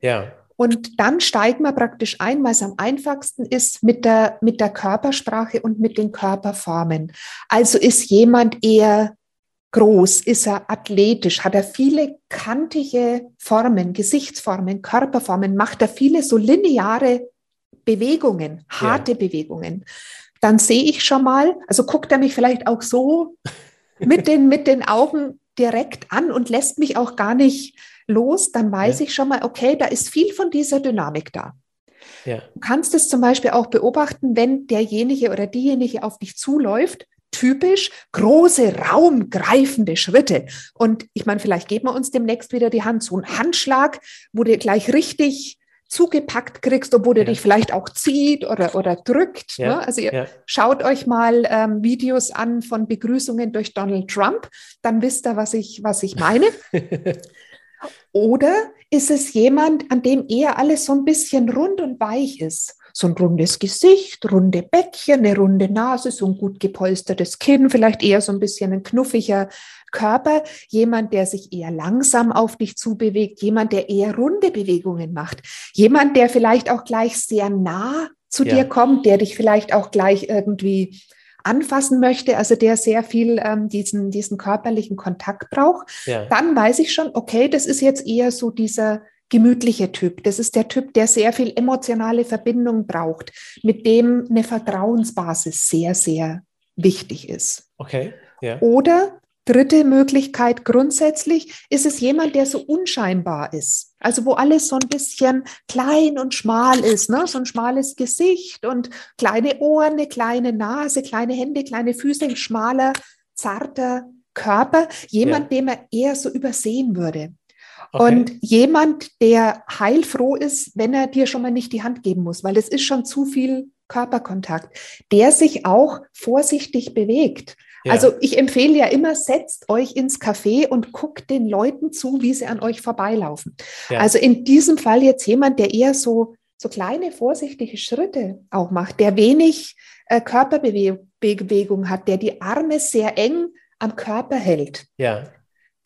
Ja. Und dann steigen wir praktisch ein, weil es am einfachsten ist mit der, mit der Körpersprache und mit den Körperformen. Also ist jemand eher groß, ist er athletisch, hat er viele kantige Formen, Gesichtsformen, Körperformen, macht er viele so lineare Bewegungen, harte ja. Bewegungen, dann sehe ich schon mal, also guckt er mich vielleicht auch so mit den, mit den Augen direkt an und lässt mich auch gar nicht los, dann weiß ja. ich schon mal, okay, da ist viel von dieser Dynamik da. Ja. Du kannst es zum Beispiel auch beobachten, wenn derjenige oder diejenige auf dich zuläuft, typisch große, raumgreifende Schritte. Und ich meine, vielleicht geben wir uns demnächst wieder die Hand, so ein Handschlag, wo du gleich richtig zugepackt kriegst, obwohl ja. er dich vielleicht auch zieht oder, oder drückt. Ja. Ne? Also ihr ja. schaut euch mal ähm, Videos an von Begrüßungen durch Donald Trump, dann wisst ihr, was ich, was ich meine. oder ist es jemand, an dem eher alles so ein bisschen rund und weich ist? So ein rundes Gesicht, runde Bäckchen, eine runde Nase, so ein gut gepolstertes Kinn, vielleicht eher so ein bisschen ein knuffiger Körper, jemand, der sich eher langsam auf dich zubewegt, jemand, der eher runde Bewegungen macht, jemand, der vielleicht auch gleich sehr nah zu ja. dir kommt, der dich vielleicht auch gleich irgendwie anfassen möchte, also der sehr viel ähm, diesen, diesen körperlichen Kontakt braucht, ja. dann weiß ich schon, okay, das ist jetzt eher so dieser gemütliche Typ. Das ist der Typ, der sehr viel emotionale Verbindung braucht, mit dem eine Vertrauensbasis sehr, sehr wichtig ist. Okay. Ja. Oder Dritte Möglichkeit grundsätzlich ist es jemand, der so unscheinbar ist. Also wo alles so ein bisschen klein und schmal ist, ne? so ein schmales Gesicht und kleine Ohren, eine kleine Nase, kleine Hände, kleine Füße, ein schmaler, zarter Körper. Jemand, ja. den man eher so übersehen würde. Okay. Und jemand, der heilfroh ist, wenn er dir schon mal nicht die Hand geben muss, weil es ist schon zu viel Körperkontakt, der sich auch vorsichtig bewegt. Ja. Also ich empfehle ja immer, setzt euch ins Café und guckt den Leuten zu, wie sie an euch vorbeilaufen. Ja. Also in diesem Fall jetzt jemand, der eher so, so kleine, vorsichtige Schritte auch macht, der wenig äh, Körperbewegung hat, der die Arme sehr eng am Körper hält. Ja.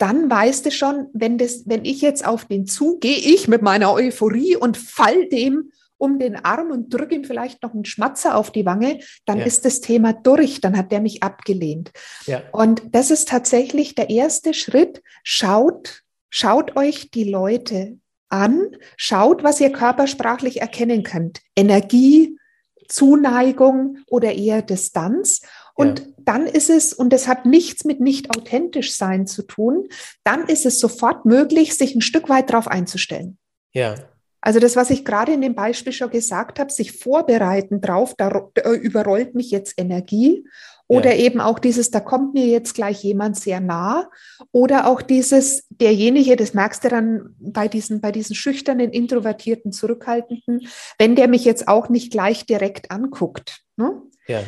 Dann weißt du schon, wenn, das, wenn ich jetzt auf den zugehe, ich mit meiner Euphorie und fall dem um den Arm und drücke ihm vielleicht noch einen Schmatzer auf die Wange, dann ja. ist das Thema durch, dann hat der mich abgelehnt. Ja. Und das ist tatsächlich der erste Schritt. Schaut, schaut euch die Leute an, schaut, was ihr körpersprachlich erkennen könnt. Energie, Zuneigung oder eher Distanz. Und ja. dann ist es, und das hat nichts mit nicht authentisch sein zu tun, dann ist es sofort möglich, sich ein Stück weit darauf einzustellen. Ja. Also das, was ich gerade in dem Beispiel schon gesagt habe, sich vorbereiten drauf, da überrollt mich jetzt Energie. Oder ja. eben auch dieses, da kommt mir jetzt gleich jemand sehr nah. Oder auch dieses, derjenige, das merkst du dann bei diesen, bei diesen schüchternen, introvertierten, zurückhaltenden, wenn der mich jetzt auch nicht gleich direkt anguckt. Ne? Ja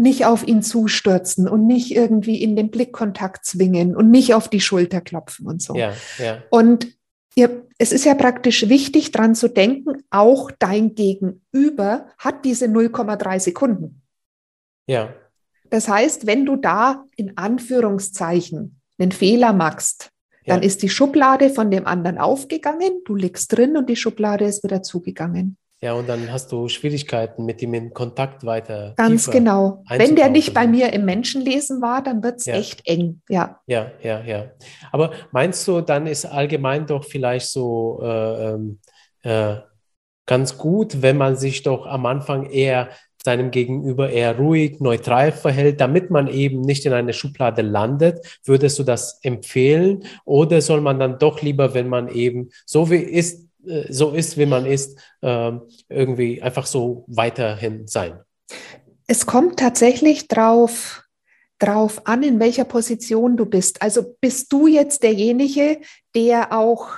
nicht auf ihn zustürzen und nicht irgendwie in den Blickkontakt zwingen und nicht auf die Schulter klopfen und so. Ja, ja. Und ihr, es ist ja praktisch wichtig, daran zu denken, auch dein Gegenüber hat diese 0,3 Sekunden. Ja. Das heißt, wenn du da in Anführungszeichen einen Fehler machst, dann ja. ist die Schublade von dem anderen aufgegangen, du liegst drin und die Schublade ist wieder zugegangen. Ja, und dann hast du Schwierigkeiten, mit ihm in Kontakt weiter. Ganz genau. Wenn der nicht bei mir im Menschenlesen war, dann wird es ja. echt eng. Ja. Ja, ja, ja. Aber meinst du, dann ist allgemein doch vielleicht so äh, ähm, äh, ganz gut, wenn man sich doch am Anfang eher seinem Gegenüber eher ruhig, neutral verhält, damit man eben nicht in eine Schublade landet. Würdest du das empfehlen? Oder soll man dann doch lieber, wenn man eben so wie ist, so ist, wie man ist, ähm, irgendwie einfach so weiterhin sein? Es kommt tatsächlich drauf, drauf an, in welcher Position du bist. Also bist du jetzt derjenige, der auch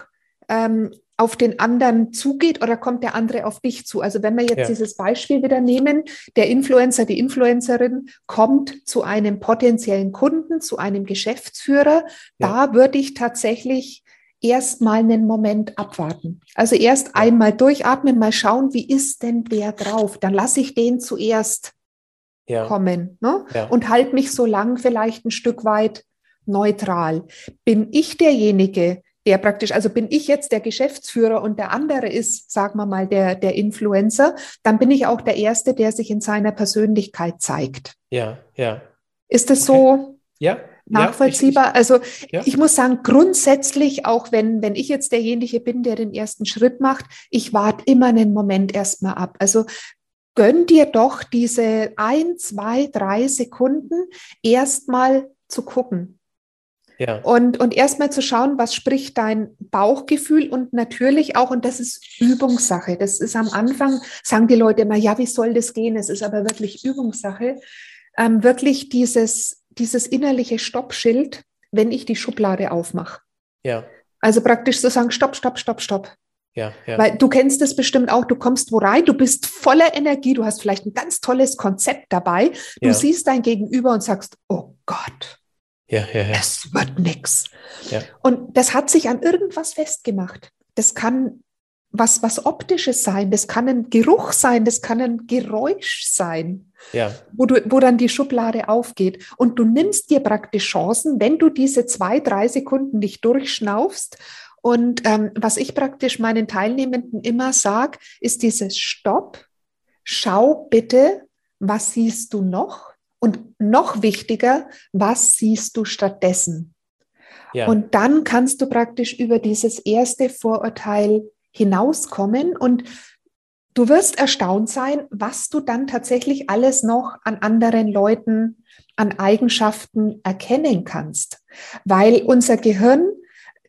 ähm, auf den anderen zugeht oder kommt der andere auf dich zu? Also wenn wir jetzt ja. dieses Beispiel wieder nehmen, der Influencer, die Influencerin kommt zu einem potenziellen Kunden, zu einem Geschäftsführer, ja. da würde ich tatsächlich erstmal einen Moment abwarten. Also erst einmal durchatmen, mal schauen, wie ist denn der drauf? Dann lasse ich den zuerst ja. kommen ne? ja. und halte mich so lang vielleicht ein Stück weit neutral. Bin ich derjenige, der praktisch, also bin ich jetzt der Geschäftsführer und der andere ist, sagen wir mal, der, der Influencer, dann bin ich auch der Erste, der sich in seiner Persönlichkeit zeigt. Ja, ja. Ist das okay. so? Ja, nachvollziehbar. Ja, ich, also ja. ich muss sagen, grundsätzlich, auch wenn, wenn ich jetzt derjenige bin, der den ersten Schritt macht, ich warte immer einen Moment erstmal ab. Also gönn dir doch diese ein, zwei, drei Sekunden erstmal zu gucken. Ja. Und, und erstmal zu schauen, was spricht dein Bauchgefühl und natürlich auch, und das ist Übungssache. Das ist am Anfang, sagen die Leute immer, ja, wie soll das gehen? Es ist aber wirklich Übungssache. Ähm, wirklich dieses dieses innerliche Stoppschild, wenn ich die Schublade aufmache. Ja. Also praktisch zu sagen, stopp, stopp, stopp, stopp. Ja, ja. Weil du kennst es bestimmt auch, du kommst wo rein, du bist voller Energie, du hast vielleicht ein ganz tolles Konzept dabei, du ja. siehst dein Gegenüber und sagst, oh Gott, ja, ja, ja. es wird nichts. Ja. Und das hat sich an irgendwas festgemacht. Das kann was, was Optisches sein, das kann ein Geruch sein, das kann ein Geräusch sein, ja. wo, du, wo dann die Schublade aufgeht. Und du nimmst dir praktisch Chancen, wenn du diese zwei, drei Sekunden nicht durchschnaufst. Und ähm, was ich praktisch meinen Teilnehmenden immer sage, ist dieses Stopp, schau bitte, was siehst du noch? Und noch wichtiger, was siehst du stattdessen? Ja. Und dann kannst du praktisch über dieses erste Vorurteil hinauskommen und du wirst erstaunt sein, was du dann tatsächlich alles noch an anderen Leuten, an Eigenschaften erkennen kannst, weil unser Gehirn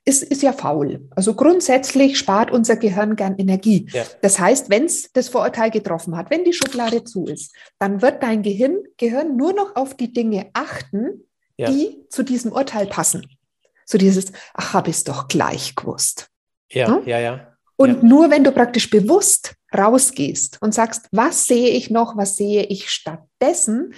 ist, ist ja faul. Also grundsätzlich spart unser Gehirn gern Energie. Ja. Das heißt, wenn es das Vorurteil getroffen hat, wenn die Schublade zu ist, dann wird dein Gehirn, Gehirn nur noch auf die Dinge achten, ja. die zu diesem Urteil passen. So dieses, ach, habe ich es doch gleich gewusst. Ja, hm? ja, ja. Und ja. nur wenn du praktisch bewusst rausgehst und sagst, was sehe ich noch, was sehe ich stattdessen,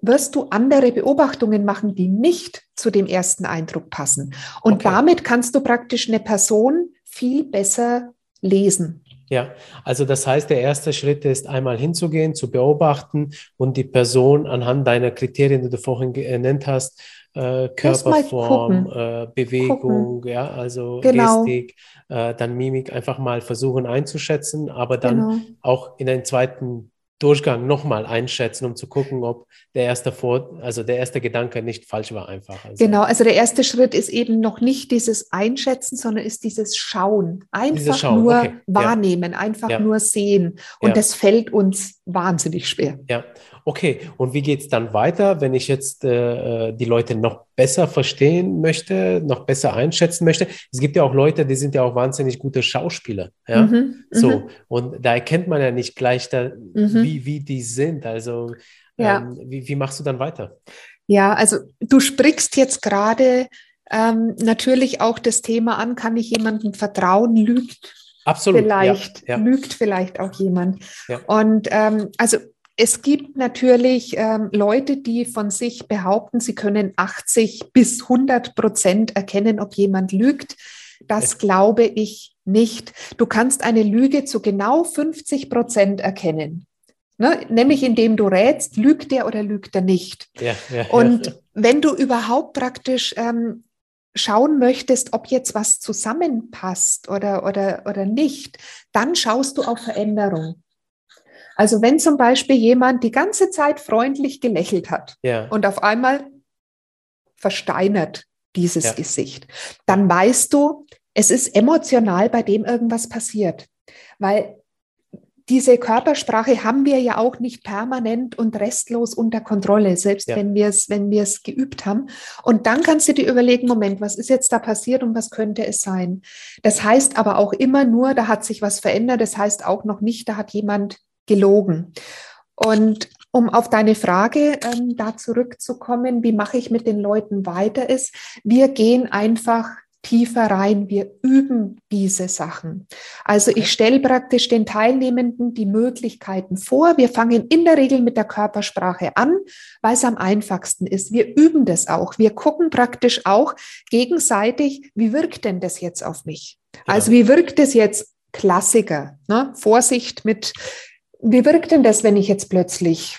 wirst du andere Beobachtungen machen, die nicht zu dem ersten Eindruck passen. Und okay. damit kannst du praktisch eine Person viel besser lesen. Ja, also das heißt, der erste Schritt ist einmal hinzugehen, zu beobachten und die Person anhand deiner Kriterien, die du vorhin genannt hast, äh, Körperform, äh, Bewegung, gucken. ja, also genau. Gestik, äh, dann Mimik einfach mal versuchen einzuschätzen, aber dann genau. auch in den zweiten Durchgang nochmal einschätzen, um zu gucken, ob der erste Vor also der erste Gedanke nicht falsch war einfach. Also genau, also der erste Schritt ist eben noch nicht dieses Einschätzen, sondern ist dieses Schauen. Einfach Schauen. nur okay. wahrnehmen, ja. einfach ja. nur sehen. Und ja. das fällt uns wahnsinnig schwer. Ja, Okay, und wie geht es dann weiter, wenn ich jetzt äh, die Leute noch besser verstehen möchte, noch besser einschätzen möchte? Es gibt ja auch Leute, die sind ja auch wahnsinnig gute Schauspieler. Ja? Mhm, so, mhm. und da erkennt man ja nicht gleich, da, mhm. wie, wie die sind. Also, ja. ähm, wie, wie machst du dann weiter? Ja, also du sprichst jetzt gerade ähm, natürlich auch das Thema an, kann ich jemandem vertrauen, lügt Absolut. Vielleicht, ja, ja. lügt vielleicht auch jemand. Ja. Und ähm, also es gibt natürlich ähm, Leute, die von sich behaupten, sie können 80 bis 100 Prozent erkennen, ob jemand lügt. Das ja. glaube ich nicht. Du kannst eine Lüge zu genau 50 Prozent erkennen. Ne? Nämlich indem du rätst, lügt er oder lügt er nicht. Ja, ja, Und wenn du überhaupt praktisch ähm, schauen möchtest, ob jetzt was zusammenpasst oder, oder, oder nicht, dann schaust du auf Veränderung. Also wenn zum Beispiel jemand die ganze Zeit freundlich gelächelt hat Ja. und auf einmal versteinert dieses Ja. Gesicht, dann weißt du, es ist emotional bei dem irgendwas passiert. Weil diese Körpersprache haben wir ja auch nicht permanent und restlos unter Kontrolle, selbst Ja. wenn wir es, wenn wir es geübt haben. Und dann kannst du dir überlegen, Moment, was ist jetzt da passiert und was könnte es sein? Das heißt aber auch immer nur, da hat sich was verändert. Das heißt auch noch nicht, da hat jemand gelogen. Und um auf deine Frage ähm, da zurückzukommen, wie mache ich mit den Leuten weiter, ist, wir gehen einfach tiefer rein, wir üben diese Sachen. Also ich stelle praktisch den Teilnehmenden die Möglichkeiten vor. Wir fangen in der Regel mit der Körpersprache an, weil es am einfachsten ist. Wir üben das auch. Wir gucken praktisch auch gegenseitig, wie wirkt denn das jetzt auf mich? Ja. Also wie wirkt es jetzt Klassiker? Ne? Vorsicht mit, wie wirkt denn das, wenn ich jetzt plötzlich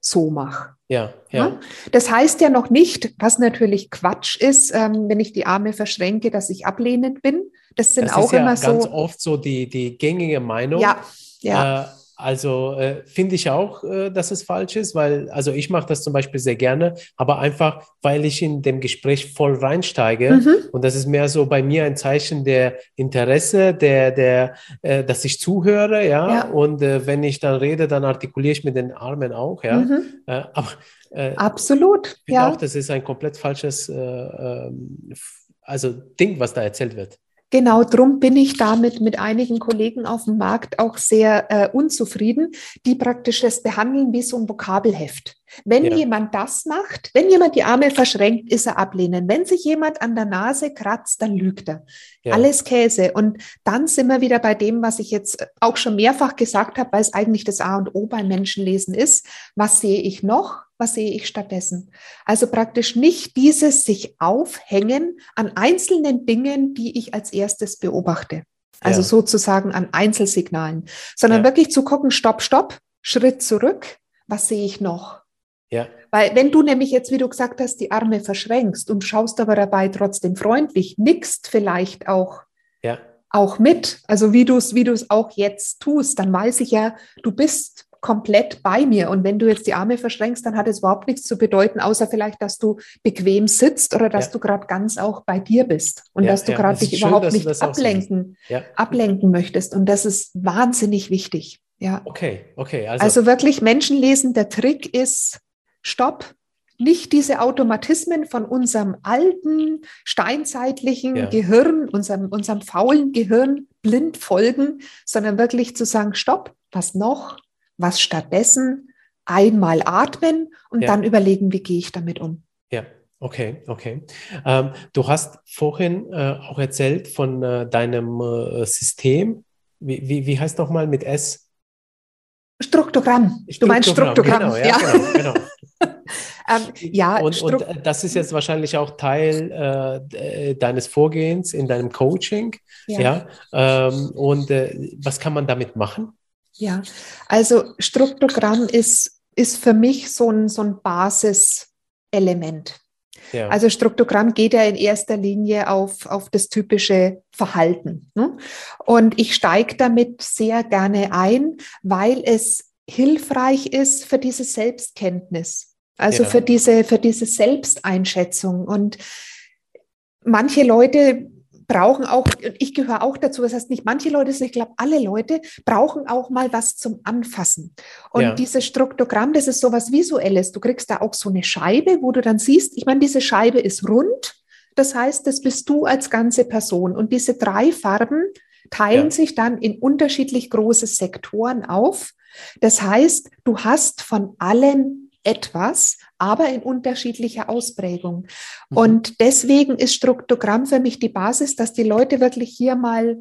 so mache? Ja, ja, Ja. Das heißt ja noch nicht, was natürlich Quatsch ist, ähm, wenn ich die Arme verschränke, dass ich ablehnend bin. Das sind Das auch ist ja immer ganz so. oft so die, die gängige Meinung. Ja, ja. Äh, also äh, finde ich auch, äh, dass es falsch ist, weil, also ich mache das zum Beispiel sehr gerne, aber einfach, weil ich in dem Gespräch voll reinsteige. Mhm. Und das ist mehr so bei mir ein Zeichen der Interesse, der, der, äh, dass ich zuhöre, ja. Ja. Und äh, wenn ich dann rede, dann artikuliere ich mit den Armen auch, ja. Mhm. Äh, aber äh, Absolut. ich Ja. auch, das ist ein komplett falsches, äh, f- also Ding, was da erzählt wird. Genau, drum bin ich damit mit einigen Kollegen auf dem Markt auch sehr äh, unzufrieden, die praktisch das behandeln wie so ein Vokabelheft. Wenn Ja. jemand das macht, wenn jemand die Arme verschränkt, ist er ablehnen. Wenn sich jemand an der Nase kratzt, dann lügt er. Ja. Alles Käse. Und dann sind wir wieder bei dem, was ich jetzt auch schon mehrfach gesagt habe, weil es eigentlich das A und O beim Menschenlesen ist. Was sehe ich noch? Was sehe ich stattdessen? Also praktisch nicht dieses sich aufhängen an einzelnen Dingen, die ich als erstes beobachte. Also Ja. sozusagen an Einzelsignalen, sondern Ja. wirklich zu gucken, stopp, stopp, Schritt zurück. Was sehe ich noch? Ja, Weil wenn du nämlich jetzt, wie du gesagt hast, die Arme verschränkst und schaust aber dabei trotzdem freundlich, nickst vielleicht auch, ja, auch mit, also wie du es wie du es auch jetzt tust, dann weiß ich ja, du bist komplett bei mir. Und wenn du jetzt die Arme verschränkst, dann hat es überhaupt nichts zu bedeuten, außer vielleicht, dass du bequem sitzt oder dass Ja. du gerade ganz auch bei dir bist und Ja, dass du ja. gerade dich schön, überhaupt nicht ablenken, ablenken möchtest. Und das ist wahnsinnig wichtig. Ja. Okay, okay. Also, Also wirklich Menschenlesen, der Trick ist, stopp, nicht diese Automatismen von unserem alten, steinzeitlichen Ja. Gehirn, unserem, unserem faulen Gehirn blind folgen, sondern wirklich zu sagen, stopp, was noch, was stattdessen, einmal atmen und Ja. dann überlegen, wie gehe ich damit um. ja, okay, okay. Ähm, du hast vorhin äh, auch erzählt von äh, deinem äh, System. Wie, wie, wie heißt nochmal mit S? Struktogramm. Du meinst Struktogramm. Genau, ja, ja. genau, genau. Ähm, ja, Und, Struk- und das ist jetzt wahrscheinlich auch Teil äh, deines Vorgehens in deinem Coaching. ja. Ja. Ähm, und äh, was kann man damit machen? Ja, also Struktogramm ist, ist für mich so ein, so ein Basiselement. Ja. Also Struktogramm geht ja in erster Linie auf, auf das typische Verhalten. Ne? Und ich steige damit sehr gerne ein, weil es hilfreich ist für diese Selbstkenntnis. Also Ja. für diese, für diese Selbsteinschätzung. Und manche Leute brauchen auch, und ich gehöre auch dazu, das heißt nicht manche Leute, sondern ich glaube, alle Leute brauchen auch mal was zum Anfassen. Und Ja. dieses Struktogramm, das ist so was Visuelles. Du kriegst da auch so eine Scheibe, wo du dann siehst, ich meine, diese Scheibe ist rund. Das heißt, das bist du als ganze Person. Und diese drei Farben teilen Ja. sich dann in unterschiedlich große Sektoren auf. Das heißt, du hast von allem etwas, aber in unterschiedlicher Ausprägung. Mhm. Und deswegen ist Struktogramm für mich die Basis, dass die Leute wirklich hier mal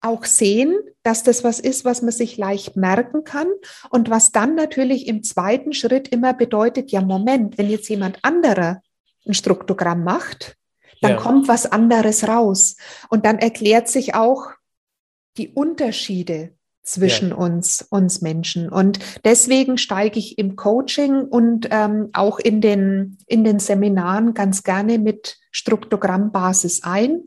auch sehen, dass das was ist, was man sich leicht merken kann und was dann natürlich im zweiten Schritt immer bedeutet, ja Moment, wenn jetzt jemand anderer ein Struktogramm macht, dann Ja. kommt was anderes raus und dann erklärt sich auch die Unterschiede zwischen uns, uns Menschen. Und deswegen steige ich im Coaching und ähm, auch in den, in den Seminaren ganz gerne mit Struktogrammbasis ein.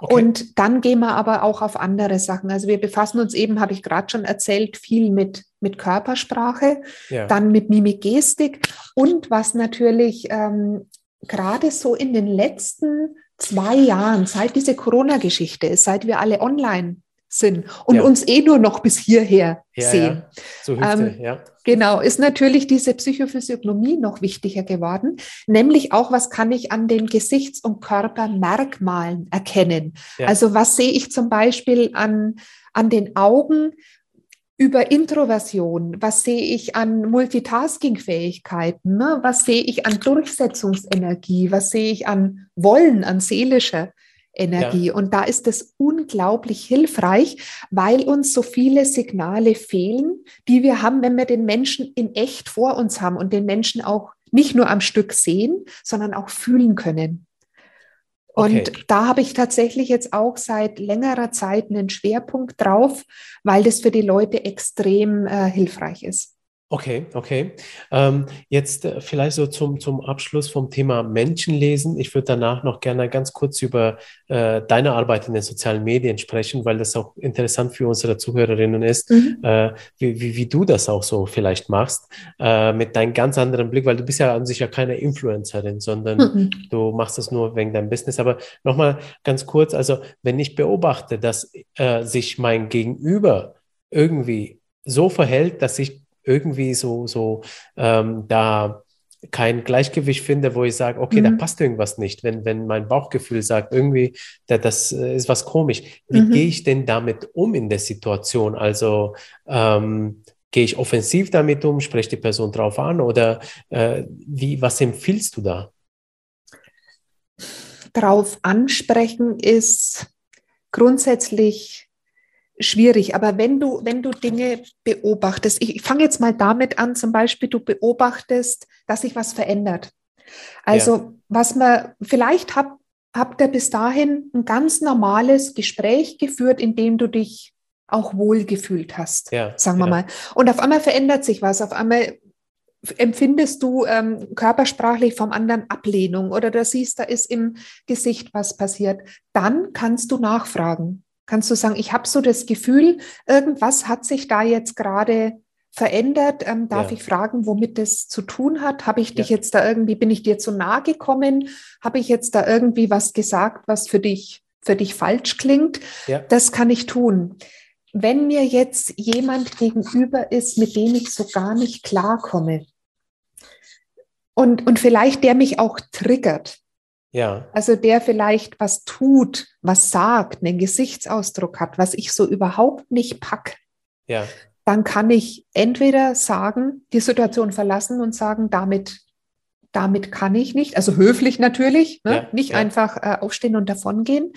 Okay. Und dann gehen wir aber auch auf andere Sachen. Also wir befassen uns eben, habe ich gerade schon erzählt, viel mit, mit Körpersprache, ja. dann mit Mimik-Gestik und was natürlich ähm, gerade so in den letzten zwei Jahren, seit diese Corona-Geschichte ist, seit wir alle online sind und ja. uns eh nur noch bis hierher ja, sehen. Ja. So Hüfte, ähm, ja. Genau, ist natürlich diese Psychophysiognomie noch wichtiger geworden, nämlich auch, was kann ich an den Gesichts- und Körpermerkmalen erkennen? Also was sehe ich zum Beispiel an, an den Augen? über Introversion, was sehe ich an Multitasking-Fähigkeiten, ne? was sehe ich an Durchsetzungsenergie, was sehe ich an Wollen, an seelischer Energie. Ja. Und da ist es unglaublich hilfreich, weil uns so viele Signale fehlen, die wir haben, wenn wir den Menschen in echt vor uns haben und den Menschen auch nicht nur am Stück sehen, sondern auch fühlen können. Und okay. da habe ich tatsächlich jetzt auch seit längerer Zeit einen Schwerpunkt drauf, weil das für die Leute extrem äh, hilfreich ist. Okay, okay. Ähm, jetzt äh, vielleicht so zum, zum Abschluss vom Thema Menschenlesen. Ich würde danach noch gerne ganz kurz über äh, deine Arbeit in den sozialen Medien sprechen, weil das auch interessant für unsere Zuhörerinnen ist, mhm. äh, wie, wie, wie, du das auch so vielleicht machst, äh, mit deinem ganz anderen Blick, weil du bist ja an sich ja keine Influencerin, sondern mhm. du machst es nur wegen deinem Business. Aber nochmal ganz kurz, also wenn ich beobachte, dass äh, sich mein Gegenüber irgendwie so verhält, dass ich irgendwie so, so ähm, da kein Gleichgewicht finde, wo ich sage, okay, mhm. da passt irgendwas nicht. Wenn, wenn mein Bauchgefühl sagt, irgendwie, da, das äh, ist was komisch. Wie mhm. gehe ich denn damit um in der Situation? Also ähm, gehe ich offensiv damit um, spreche die Person drauf an oder äh, wie, was empfiehlst du da? Drauf ansprechen ist grundsätzlich schwierig. Aber wenn du, wenn du Dinge beobachtest, ich, ich fange jetzt mal damit an, zum Beispiel, du beobachtest, dass sich was verändert. Also, ja. was man, vielleicht hab, habt ihr bis dahin ein ganz normales Gespräch geführt, in dem du dich auch wohlgefühlt hast, ja, sagen wir ja. mal. Und auf einmal verändert sich was. Auf einmal empfindest du ähm, körpersprachlich vom anderen Ablehnung oder du siehst, da ist im Gesicht was passiert. Dann kannst du nachfragen kannst du sagen, ich habe so das Gefühl, irgendwas hat sich da jetzt gerade verändert. Ähm, darf ja. ich fragen, womit das zu tun hat? Habe ich dich ja. jetzt da irgendwie, bin ich dir zu nahe gekommen? Habe ich jetzt da irgendwie was gesagt, was für dich, für dich falsch klingt? Ja. Das kann ich tun. Wenn mir jetzt jemand gegenüber ist, mit dem ich so gar nicht klarkomme und, und vielleicht der mich auch triggert, ja. Also der vielleicht was tut, was sagt, einen Gesichtsausdruck hat, was ich so überhaupt nicht pack. Ja. Dann kann ich entweder sagen, die Situation verlassen und sagen, damit, damit kann ich nicht, also höflich natürlich, ne? ja. nicht ja. einfach äh, aufstehen und davongehen.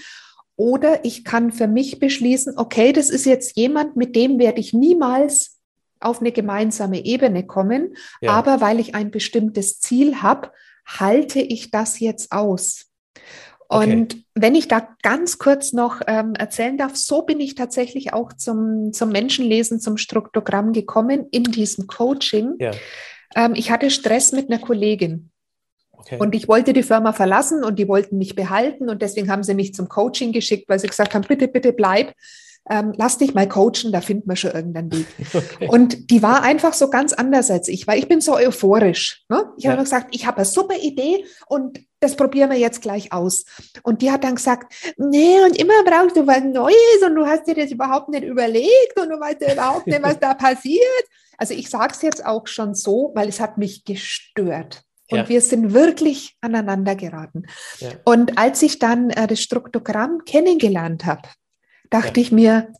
Oder ich kann für mich beschließen, okay, das ist jetzt jemand, mit dem werde ich niemals auf eine gemeinsame Ebene kommen, ja. aber weil ich ein bestimmtes Ziel habe, halte ich das jetzt aus? Und okay. wenn ich da ganz kurz noch ähm, erzählen darf, so bin ich tatsächlich auch zum, zum Menschenlesen, zum Struktogramm gekommen in diesem Coaching. Ja. Ähm, ich hatte Stress mit einer Kollegin. Okay. Und ich wollte die Firma verlassen und die wollten mich behalten und deswegen haben sie mich zum Coaching geschickt, weil sie gesagt haben, bitte, bitte bleib ähm, lass dich mal coachen, da finden wir schon irgendeinen Weg. Okay. Und die war einfach so ganz anders als ich, weil ich bin so euphorisch. Ne? Ich ja. habe gesagt, ich habe eine super Idee und das probieren wir jetzt gleich aus. Und die hat dann gesagt, nee, und immer brauchst du was Neues und du hast dir das überhaupt nicht überlegt und du weißt ja überhaupt nicht, was da passiert. Also ich sage es jetzt auch schon so, weil es hat mich gestört. Und ja. wir sind wirklich aneinander geraten. Ja. Und als ich dann äh, das Struktogramm kennengelernt habe, dachte ich mir,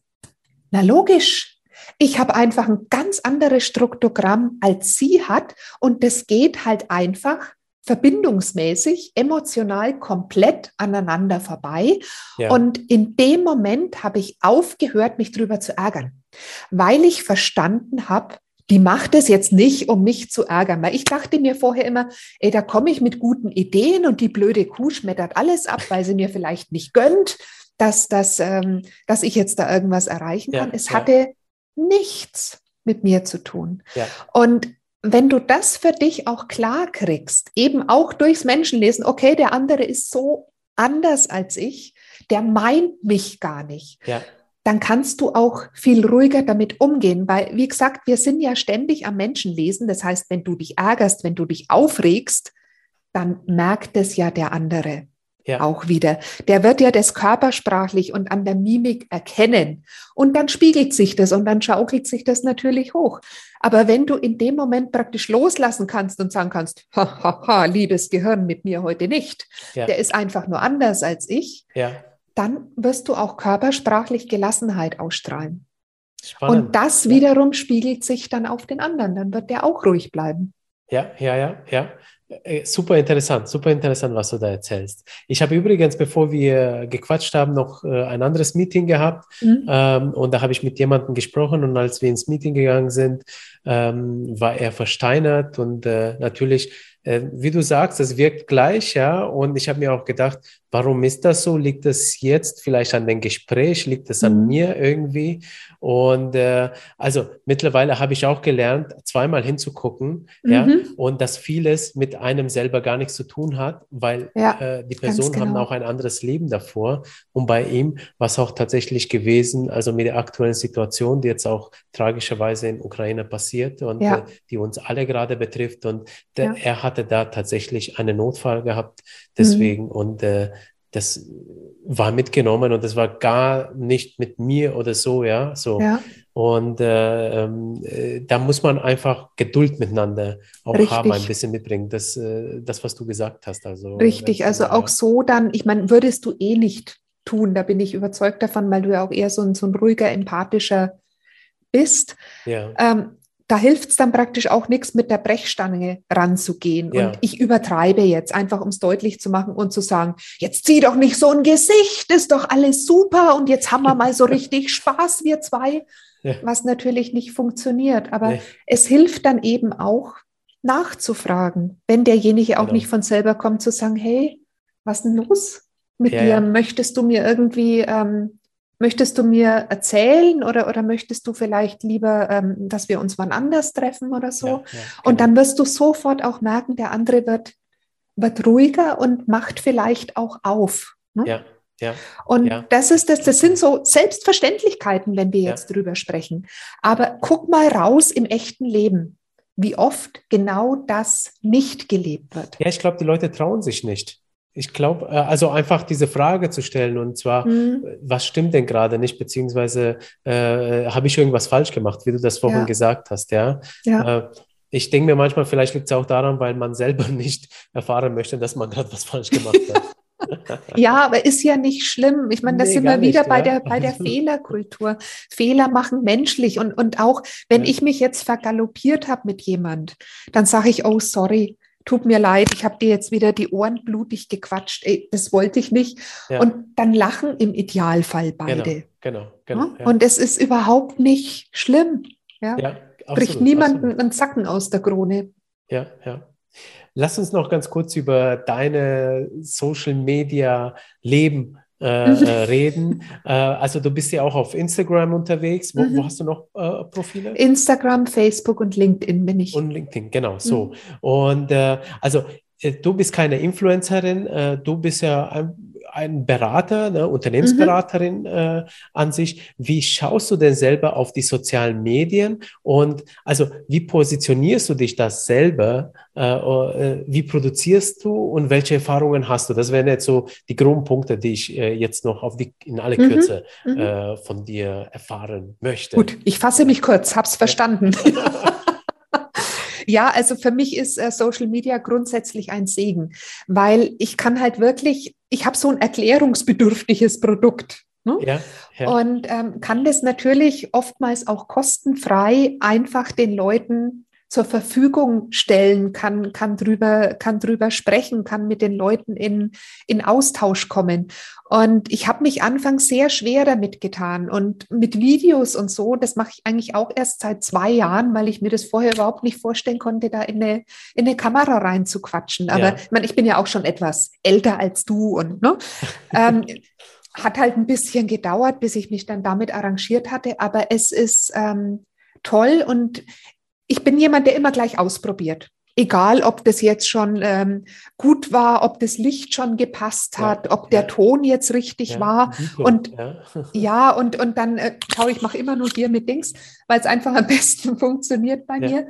na logisch, ich habe einfach ein ganz anderes Struktogramm, als sie hat. Und das geht halt einfach verbindungsmäßig, emotional komplett aneinander vorbei. Ja. Und in dem Moment habe ich aufgehört, mich drüber zu ärgern, weil ich verstanden habe, die macht es jetzt nicht, um mich zu ärgern. Weil ich dachte mir vorher immer, ey, da komme ich mit guten Ideen und die blöde Kuh schmettert alles ab, weil sie mir vielleicht nicht gönnt dass, dass, ähm, dass ich jetzt da irgendwas erreichen kann. Ja, es ja. hatte nichts mit mir zu tun. Ja. Und wenn du das für dich auch klar kriegst, eben auch durchs Menschenlesen, okay, der andere ist so anders als ich, der meint mich gar nicht. Ja. Dann kannst du auch viel ruhiger damit umgehen, weil, wie gesagt, wir sind ja ständig am Menschenlesen. Das heißt, wenn du dich ärgerst, wenn du dich aufregst, dann merkt es ja der andere ja. auch wieder. Der wird ja das körpersprachlich und an der Mimik erkennen. Und dann spiegelt sich das und dann schaukelt sich das natürlich hoch. Aber wenn du in dem Moment praktisch loslassen kannst und sagen kannst, ha, ha, ha, liebes Gehirn mit mir heute nicht, ja. der ist einfach nur anders als ich, ja. dann wirst du auch körpersprachlich Gelassenheit ausstrahlen. Spannend. Und das wiederum spiegelt sich dann auf den anderen. Dann wird der auch ruhig bleiben. Ja, ja, ja, ja. Äh, super interessant, super interessant, was du da erzählst. Ich habe übrigens, bevor wir gequatscht haben, noch äh, ein anderes Meeting gehabt mhm. ähm, und da habe ich mit jemandem gesprochen und als wir ins Meeting gegangen sind, ähm, war er versteinert und äh, natürlich wie du sagst, es wirkt gleich, ja. Und ich habe mir auch gedacht, warum ist das so? Liegt es jetzt vielleicht an dem Gespräch? Liegt es an mhm. mir irgendwie? Und äh, also mittlerweile habe ich auch gelernt, zweimal hinzugucken, mhm. ja. Und dass vieles mit einem selber gar nichts zu tun hat, weil ja, äh, die Personen genau. haben auch ein anderes Leben davor. Und bei ihm war es auch tatsächlich gewesen, also mit der aktuellen Situation, die jetzt auch tragischerweise in Ukraine passiert und ja. äh, die uns alle gerade betrifft. Und der, er hat hatte da tatsächlich einen Notfall gehabt, deswegen mhm. und äh, das war mitgenommen und das war gar nicht mit mir oder so, ja, so. Ja. Und äh, äh, da muss man einfach Geduld miteinander auch Richtig. haben, ein bisschen mitbringen. Das, äh, das, was du gesagt hast. Also, Richtig, also auch so dann, ich meine, würdest du eh nicht tun, da bin ich überzeugt davon, weil du ja auch eher so ein, so ein ruhiger, empathischer bist. Ja. Ähm, da hilft es dann praktisch auch nichts, mit der Brechstange ranzugehen. Ja. Und ich übertreibe jetzt, einfach um es deutlich zu machen und zu sagen, jetzt zieh doch nicht so ein Gesicht, ist doch alles super und jetzt haben wir mal so richtig Spaß, wir zwei, ja. was natürlich nicht funktioniert. Aber ja. es hilft dann eben auch, nachzufragen, wenn derjenige auch genau. nicht von selber kommt, zu sagen, hey, was denn los mit dir? Möchtest du mir irgendwie ähm, Möchtest du mir erzählen oder, oder möchtest du vielleicht lieber, ähm, dass wir uns wann anders treffen oder so? Ja, ja, genau. Und dann wirst du sofort auch merken, der andere wird, wird ruhiger und macht vielleicht auch auf. Ne? Ja. Ja, und ja. das ist das, das sind so Selbstverständlichkeiten, wenn wir jetzt drüber sprechen. Aber guck mal raus im echten Leben, wie oft genau das nicht gelebt wird. Ja, ich glaube, die Leute trauen sich nicht. Ich glaube, äh, also einfach diese Frage zu stellen und zwar, mhm. was stimmt denn gerade nicht, beziehungsweise äh, habe ich irgendwas falsch gemacht, wie du das vorhin ja. gesagt hast, ja. ja. Äh, ich denke mir manchmal, vielleicht liegt es auch daran, weil man selber nicht erfahren möchte, dass man gerade was falsch gemacht hat. Ja, aber ist ja nicht schlimm. Ich meine, das nee, sind wir wieder nicht, bei, ja? der, bei der Fehlerkultur. Fehler machen menschlich. Und, und auch, wenn ja. ich mich jetzt vergaloppiert habe mit jemand, dann sage ich, oh, sorry tut mir leid, ich habe dir jetzt wieder die Ohren blutig gequatscht, Ey, das wollte ich nicht. Ja. Und dann lachen im Idealfall beide. Genau, genau. genau ja? Und es ist überhaupt nicht schlimm. Ja? ja absolut, Bricht niemanden einen Zacken aus der Krone. Ja, ja. Lass uns noch ganz kurz über deine Social Media Leben äh, mhm. äh, reden. Äh, also du bist ja auch auf Instagram unterwegs. Wo, mhm. wo hast du noch äh, Profile? Instagram, Facebook und LinkedIn bin ich. Und LinkedIn, genau, so. Mhm. Und äh, also äh, du bist keine Influencerin, du bist ja ein ein Berater, ne, Unternehmensberaterin mhm. äh, an sich. Wie schaust du denn selber auf die sozialen Medien und also wie positionierst du dich das selber? Äh, äh, wie produzierst du und welche Erfahrungen hast du? Das wären jetzt so die groben Punkte, die ich äh, jetzt noch auf die, in alle mhm. Kürze mhm. Äh, von dir erfahren möchte. Gut, ich fasse mich kurz, hab's verstanden. Ja, also für mich ist äh, Social Media grundsätzlich ein Segen, weil ich kann halt wirklich, ich habe so ein erklärungsbedürftiges Produkt. Ne? Ja, ja. Und ähm, kann das natürlich oftmals auch kostenfrei einfach den Leuten zur Verfügung stellen, kann, kann, drüber, kann drüber sprechen, kann mit den Leuten in, in Austausch kommen. Und ich habe mich anfangs sehr schwer damit getan. Und mit Videos und so, das mache ich eigentlich auch erst seit zwei Jahren, weil ich mir das vorher überhaupt nicht vorstellen konnte, da in eine, in eine Kamera reinzuquatschen. Aber ja. ich, meine, ich bin ja auch schon etwas älter als du und ne? ähm, hat halt ein bisschen gedauert, bis ich mich dann damit arrangiert hatte. Aber es ist ähm, toll und ich bin jemand, der immer gleich ausprobiert. egal ob das jetzt schon ähm, gut war, ob das Licht schon gepasst hat, ja, ob der ja. Ton jetzt richtig ja, war. Und ja, und, und dann äh, schau, ich mache immer nur hier mit Dings, weil es einfach am besten funktioniert bei mir.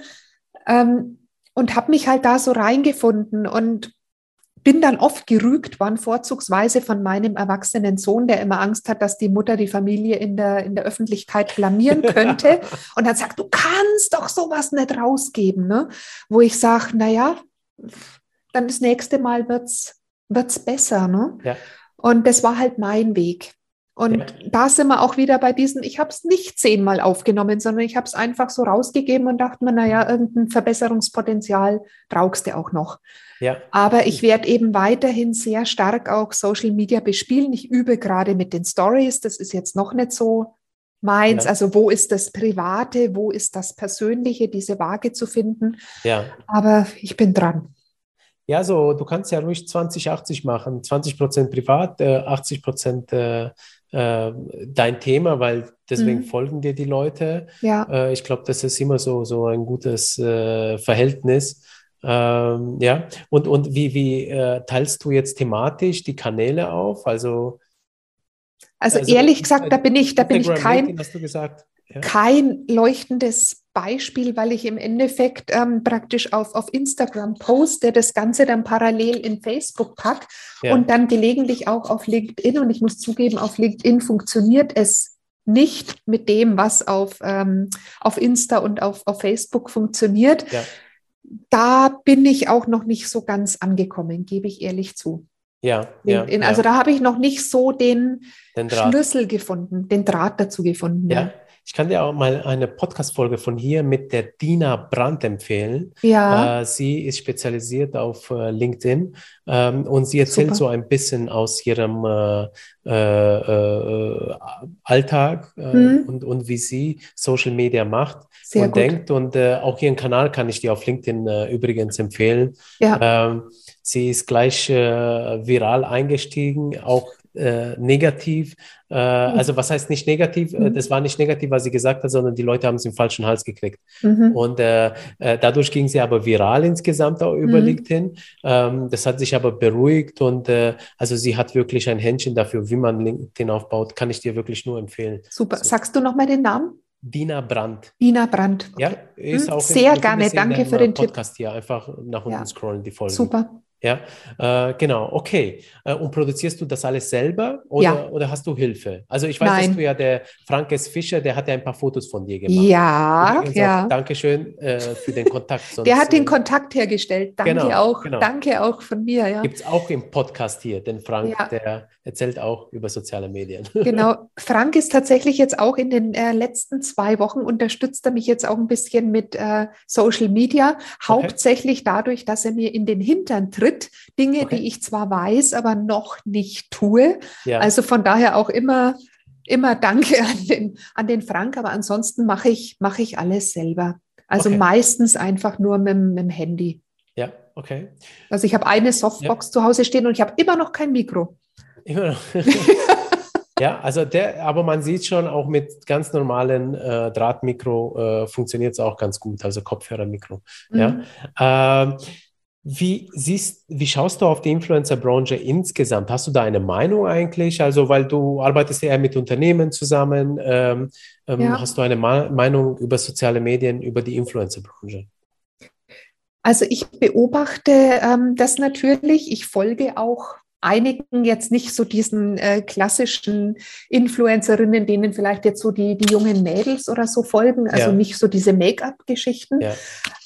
Ähm, und habe mich halt da so reingefunden und bin dann oft gerügt worden, vorzugsweise von meinem erwachsenen Sohn, der immer Angst hat, dass die Mutter die Familie in der, in der Öffentlichkeit blamieren könnte. und dann sagt, du kannst doch sowas nicht rausgeben. Ne? Wo ich sage, naja, dann das nächste Mal wird es besser. Ne? Ja. Und das war halt mein Weg. Und ja. da sind wir auch wieder bei diesen, ich habe es nicht zehnmal aufgenommen, sondern ich habe es einfach so rausgegeben und dachte mir, naja, irgendein Verbesserungspotenzial brauchst du auch noch. Ja. Aber ich werde eben weiterhin sehr stark auch Social Media bespielen. Ich übe gerade mit den Stories, das ist jetzt noch nicht so meins. Ja. Also wo ist das Private, wo ist das Persönliche, diese Waage zu finden. Ja. Aber ich bin dran. Ja, so du kannst ja ruhig 20-80 machen, 20 Prozent privat, äh, 80 Prozent äh, äh, dein Thema, weil deswegen mhm. folgen dir die Leute. Ja. Äh, ich glaube, das ist immer so, so ein gutes äh, Verhältnis. Ähm, ja, und, und wie, wie äh, teilst du jetzt thematisch die Kanäle auf? Also, also, also ehrlich gesagt, da bin ich, da bin ich kein, ja. kein leuchtendes Beispiel, weil ich im Endeffekt ähm, praktisch auf, auf Instagram poste, das Ganze dann parallel in Facebook pack ja. und dann gelegentlich auch auf LinkedIn. Und ich muss zugeben, auf LinkedIn funktioniert es nicht mit dem, was auf, ähm, auf Insta und auf, auf Facebook funktioniert. Ja. Da bin ich auch noch nicht so ganz angekommen, gebe ich ehrlich zu. Ja, ja, also da habe ich noch nicht so den, den Schlüssel gefunden, den Draht dazu gefunden. Ja. Ich kann dir auch mal eine Podcast-Folge von hier mit der Dina Brandt empfehlen. Ja. Äh, sie ist spezialisiert auf äh, LinkedIn ähm, und sie erzählt Super. so ein bisschen aus ihrem äh, äh, äh Alltag mhm. und, und wie sie Social Media macht Sehr und gut. denkt. Und auch ihren Kanal kann ich dir auf LinkedIn übrigens empfehlen. Ja. Ähm, sie ist gleich viral eingestiegen, auch äh, negativ. Äh, mhm. Also was heißt nicht negativ? Äh, mhm. Das war nicht negativ, was sie gesagt hat, sondern die Leute haben es im falschen Hals gekriegt. Mhm. Und äh, äh, dadurch ging sie aber viral insgesamt auch über mhm. LinkedIn. Ähm, das hat sich aber beruhigt und also sie hat wirklich ein Händchen dafür, wie man LinkedIn aufbaut. Kann ich dir wirklich nur empfehlen. Super. So. Sagst du noch mal den Namen? Dina Brandt. Dina Brandt. Okay. Ja, ist hm, auch sehr gerne. Danke für den Podcast Tipp. hier. Einfach nach unten ja. scrollen die Folgen. Super. Ja, äh, genau, okay. Äh, und produzierst du das alles selber oder, ja. oder hast du Hilfe? Also ich weiß, Nein. dass du ja der Frank S. Fischer, der hat ja ein paar Fotos von dir gemacht. Ja, ja. Dankeschön äh, für den Kontakt. Sonst, der hat den äh, Kontakt hergestellt. Danke genau, auch. Genau. Danke auch von mir. Ja. Gibt es auch im Podcast hier, den Frank, ja. der erzählt auch über soziale Medien. Genau. Frank ist tatsächlich jetzt auch in den äh, letzten zwei Wochen unterstützt er mich jetzt auch ein bisschen mit äh, Social Media, hauptsächlich okay. dadurch, dass er mir in den Hintern tritt Schritt, Dinge, okay. die ich zwar weiß, aber noch nicht tue. Ja. Also von daher auch immer, immer Danke an den, an den Frank, aber ansonsten mache ich, mache ich alles selber. Also okay. meistens einfach nur mit, mit dem Handy. Ja, okay. Also ich habe eine Softbox ja. zu Hause stehen und ich habe immer noch kein Mikro. Immer noch. ja, also der, aber man sieht schon, auch mit ganz normalen äh, Drahtmikro äh, funktioniert es auch ganz gut, also Kopfhörermikro. Mhm. Ja. Ähm, wie siehst, wie schaust du auf die Influencer-Branche insgesamt? Hast du da eine Meinung eigentlich? Also, weil du arbeitest ja mit Unternehmen zusammen, ähm, ähm, ja. hast du eine Ma Meinung über soziale Medien, über die Influencer-Branche? Also ich beobachte ähm, das natürlich. Ich folge auch einigen jetzt nicht so diesen äh, klassischen Influencerinnen, denen vielleicht jetzt so die, die jungen Mädels oder so folgen, also ja. nicht so diese Make-up-Geschichten. Ja.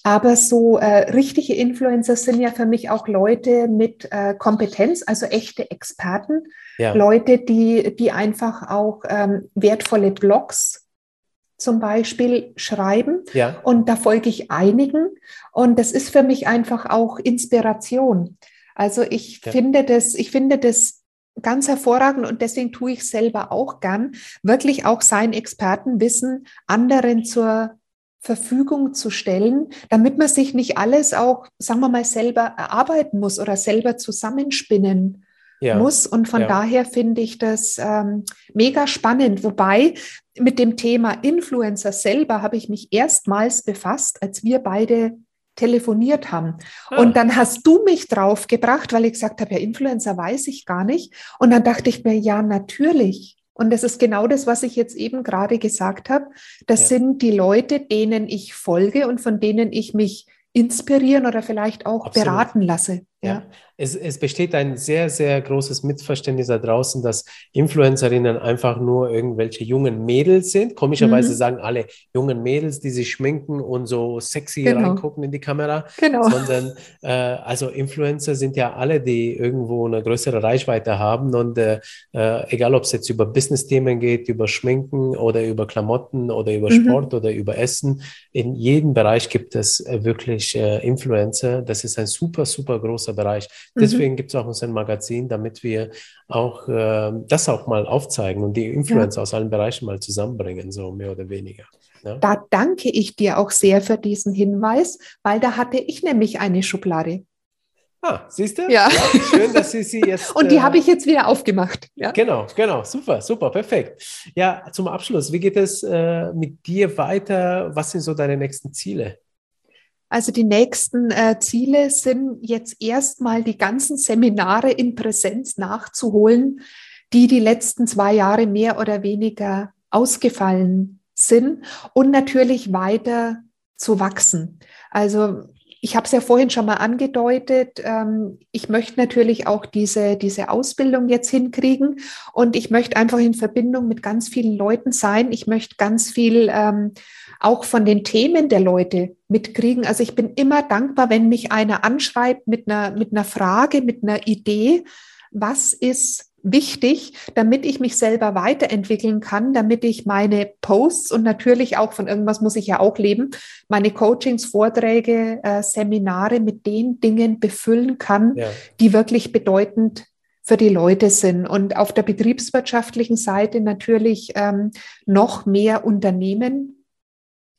Aber so äh, richtige Influencer sind ja für mich auch Leute mit äh, Kompetenz, also echte Experten, ja. Leute, die, die einfach auch ähm, wertvolle Blogs zum Beispiel schreiben. Ja. Und da folge ich einigen. Und das ist für mich einfach auch Inspiration. Also ich ja. finde das, ich finde das ganz hervorragend und deswegen tue ich selber auch gern, wirklich auch sein Expertenwissen anderen zur Verfügung zu stellen, damit man sich nicht alles auch, sagen wir mal, selber erarbeiten muss oder selber zusammenspinnen ja. muss. Und von ja. daher finde ich das ähm, mega spannend. Wobei mit dem Thema Influencer selber habe ich mich erstmals befasst, als wir beide telefoniert haben. Ah. Und dann hast du mich draufgebracht, weil ich gesagt habe, ja, Influencer weiß ich gar nicht. Und dann dachte ich mir, ja, natürlich. Und das ist genau das, was ich jetzt eben gerade gesagt habe. Das ja. sind die Leute, denen ich folge und von denen ich mich inspirieren oder vielleicht auch Absolut. beraten lasse. Ja. Es, es, besteht ein sehr, sehr großes Missverständnis da draußen, dass Influencerinnen einfach nur irgendwelche jungen Mädels sind. Komischerweise mhm. sagen alle jungen Mädels, die sich schminken und so sexy genau. reingucken in die Kamera. Genau. Sondern äh, also Influencer sind ja alle, die irgendwo eine größere Reichweite haben. Und äh, äh egal, ob es jetzt über Business-Themen geht, über Schminken oder über Klamotten oder über mhm. Sport oder über Essen, in jedem Bereich gibt es äh, wirklich äh, Influencer. Das ist ein super, super großer Bereich. Mhm. Deswegen mhm. gibt es auch unser Magazin, damit wir auch äh, das auch mal aufzeigen und die Influencer ja. aus allen Bereichen mal zusammenbringen, so mehr oder weniger. Ja? Da danke ich dir auch sehr für diesen Hinweis, weil da hatte ich nämlich eine Schublade. Ah, siehst du? Ja. ja. Schön, dass Sie sie jetzt. Und die äh, habe ich jetzt wieder aufgemacht. Ja. Genau, genau. Super, super, perfekt. Ja, zum Abschluss, wie geht es äh, mit dir weiter? Was sind so deine nächsten Ziele? Also die nächsten äh, Ziele sind jetzt erstmal die ganzen Seminare in Präsenz nachzuholen, die die letzten zwei Jahre mehr oder weniger ausgefallen sind und natürlich weiter zu wachsen. Also ich habe es ja vorhin schon mal angedeutet, ähm, ich möchte natürlich auch diese, diese Ausbildung jetzt hinkriegen und ich möchte einfach in Verbindung mit ganz vielen Leuten sein. Ich möchte ganz viel ähm, auch von den Themen der Leute mitkriegen. Also ich bin immer dankbar, wenn mich einer anschreibt mit einer, mit einer Frage, mit einer Idee. Was ist wichtig, damit ich mich selber weiterentwickeln kann, damit ich meine Posts und natürlich auch von irgendwas muss ich ja auch leben, meine Coachings, Vorträge, äh, Seminare mit den Dingen befüllen kann, ja. die wirklich bedeutend für die Leute sind. Und auf der betriebswirtschaftlichen Seite natürlich ähm, noch mehr Unternehmen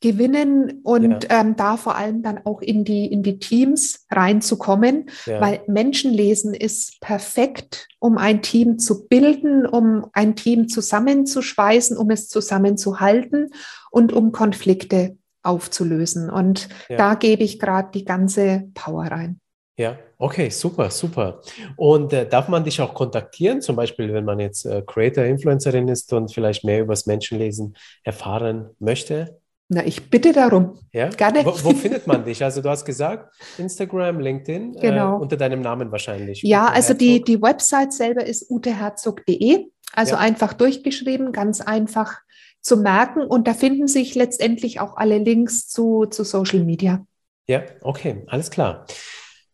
gewinnen und ja. ähm, da vor allem dann auch in die, in die Teams reinzukommen, ja. weil Menschenlesen ist perfekt, um ein Team zu bilden, um ein Team zusammenzuschweißen, um es zusammenzuhalten und um Konflikte aufzulösen. Und ja. da gebe ich gerade die ganze Power rein. Ja, okay, super, super. Und äh, darf man dich auch kontaktieren, zum Beispiel, wenn man jetzt äh, Creator, Influencerin ist und vielleicht mehr über das Menschenlesen erfahren möchte? Na, ich bitte darum. Ja? Gerne. Wo, wo, findet man dich? Also du hast gesagt, Instagram, LinkedIn, äh, genau. äh, unter deinem Namen wahrscheinlich. Ja, Ute also die, die Website selber ist uteherzog.de, also ja. einfach durchgeschrieben, ganz einfach zu merken. Und da finden sich letztendlich auch alle Links zu, zu Social Media. Ja, okay, alles klar.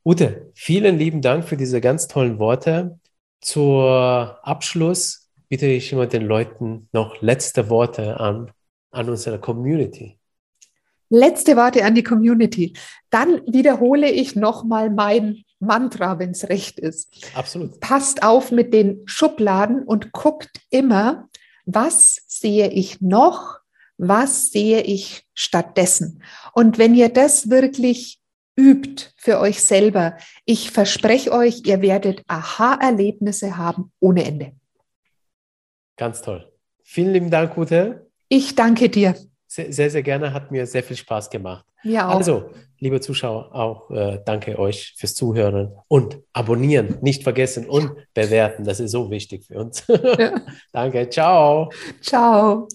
Ute, vielen lieben Dank für diese ganz tollen Worte. Zur Abschluss bitte ich immer den Leuten noch letzte Worte an an unserer Community. Letzte Worte an die Community. Dann wiederhole ich nochmal mein Mantra, wenn es recht ist. Absolut. Passt auf mit den Schubladen und guckt immer, was sehe ich noch, was sehe ich stattdessen. Und wenn ihr das wirklich übt für euch selber, ich verspreche euch, ihr werdet Aha-Erlebnisse haben ohne Ende. Ganz toll. Vielen lieben Dank, Ute. Ich danke dir. Sehr, sehr, sehr gerne. Hat mir sehr viel Spaß gemacht. Ja, auch. Also, liebe Zuschauer, auch äh, danke euch fürs Zuhören und abonnieren, nicht vergessen und bewerten. Das ist so wichtig für uns. Ja. danke. Ciao. Ciao.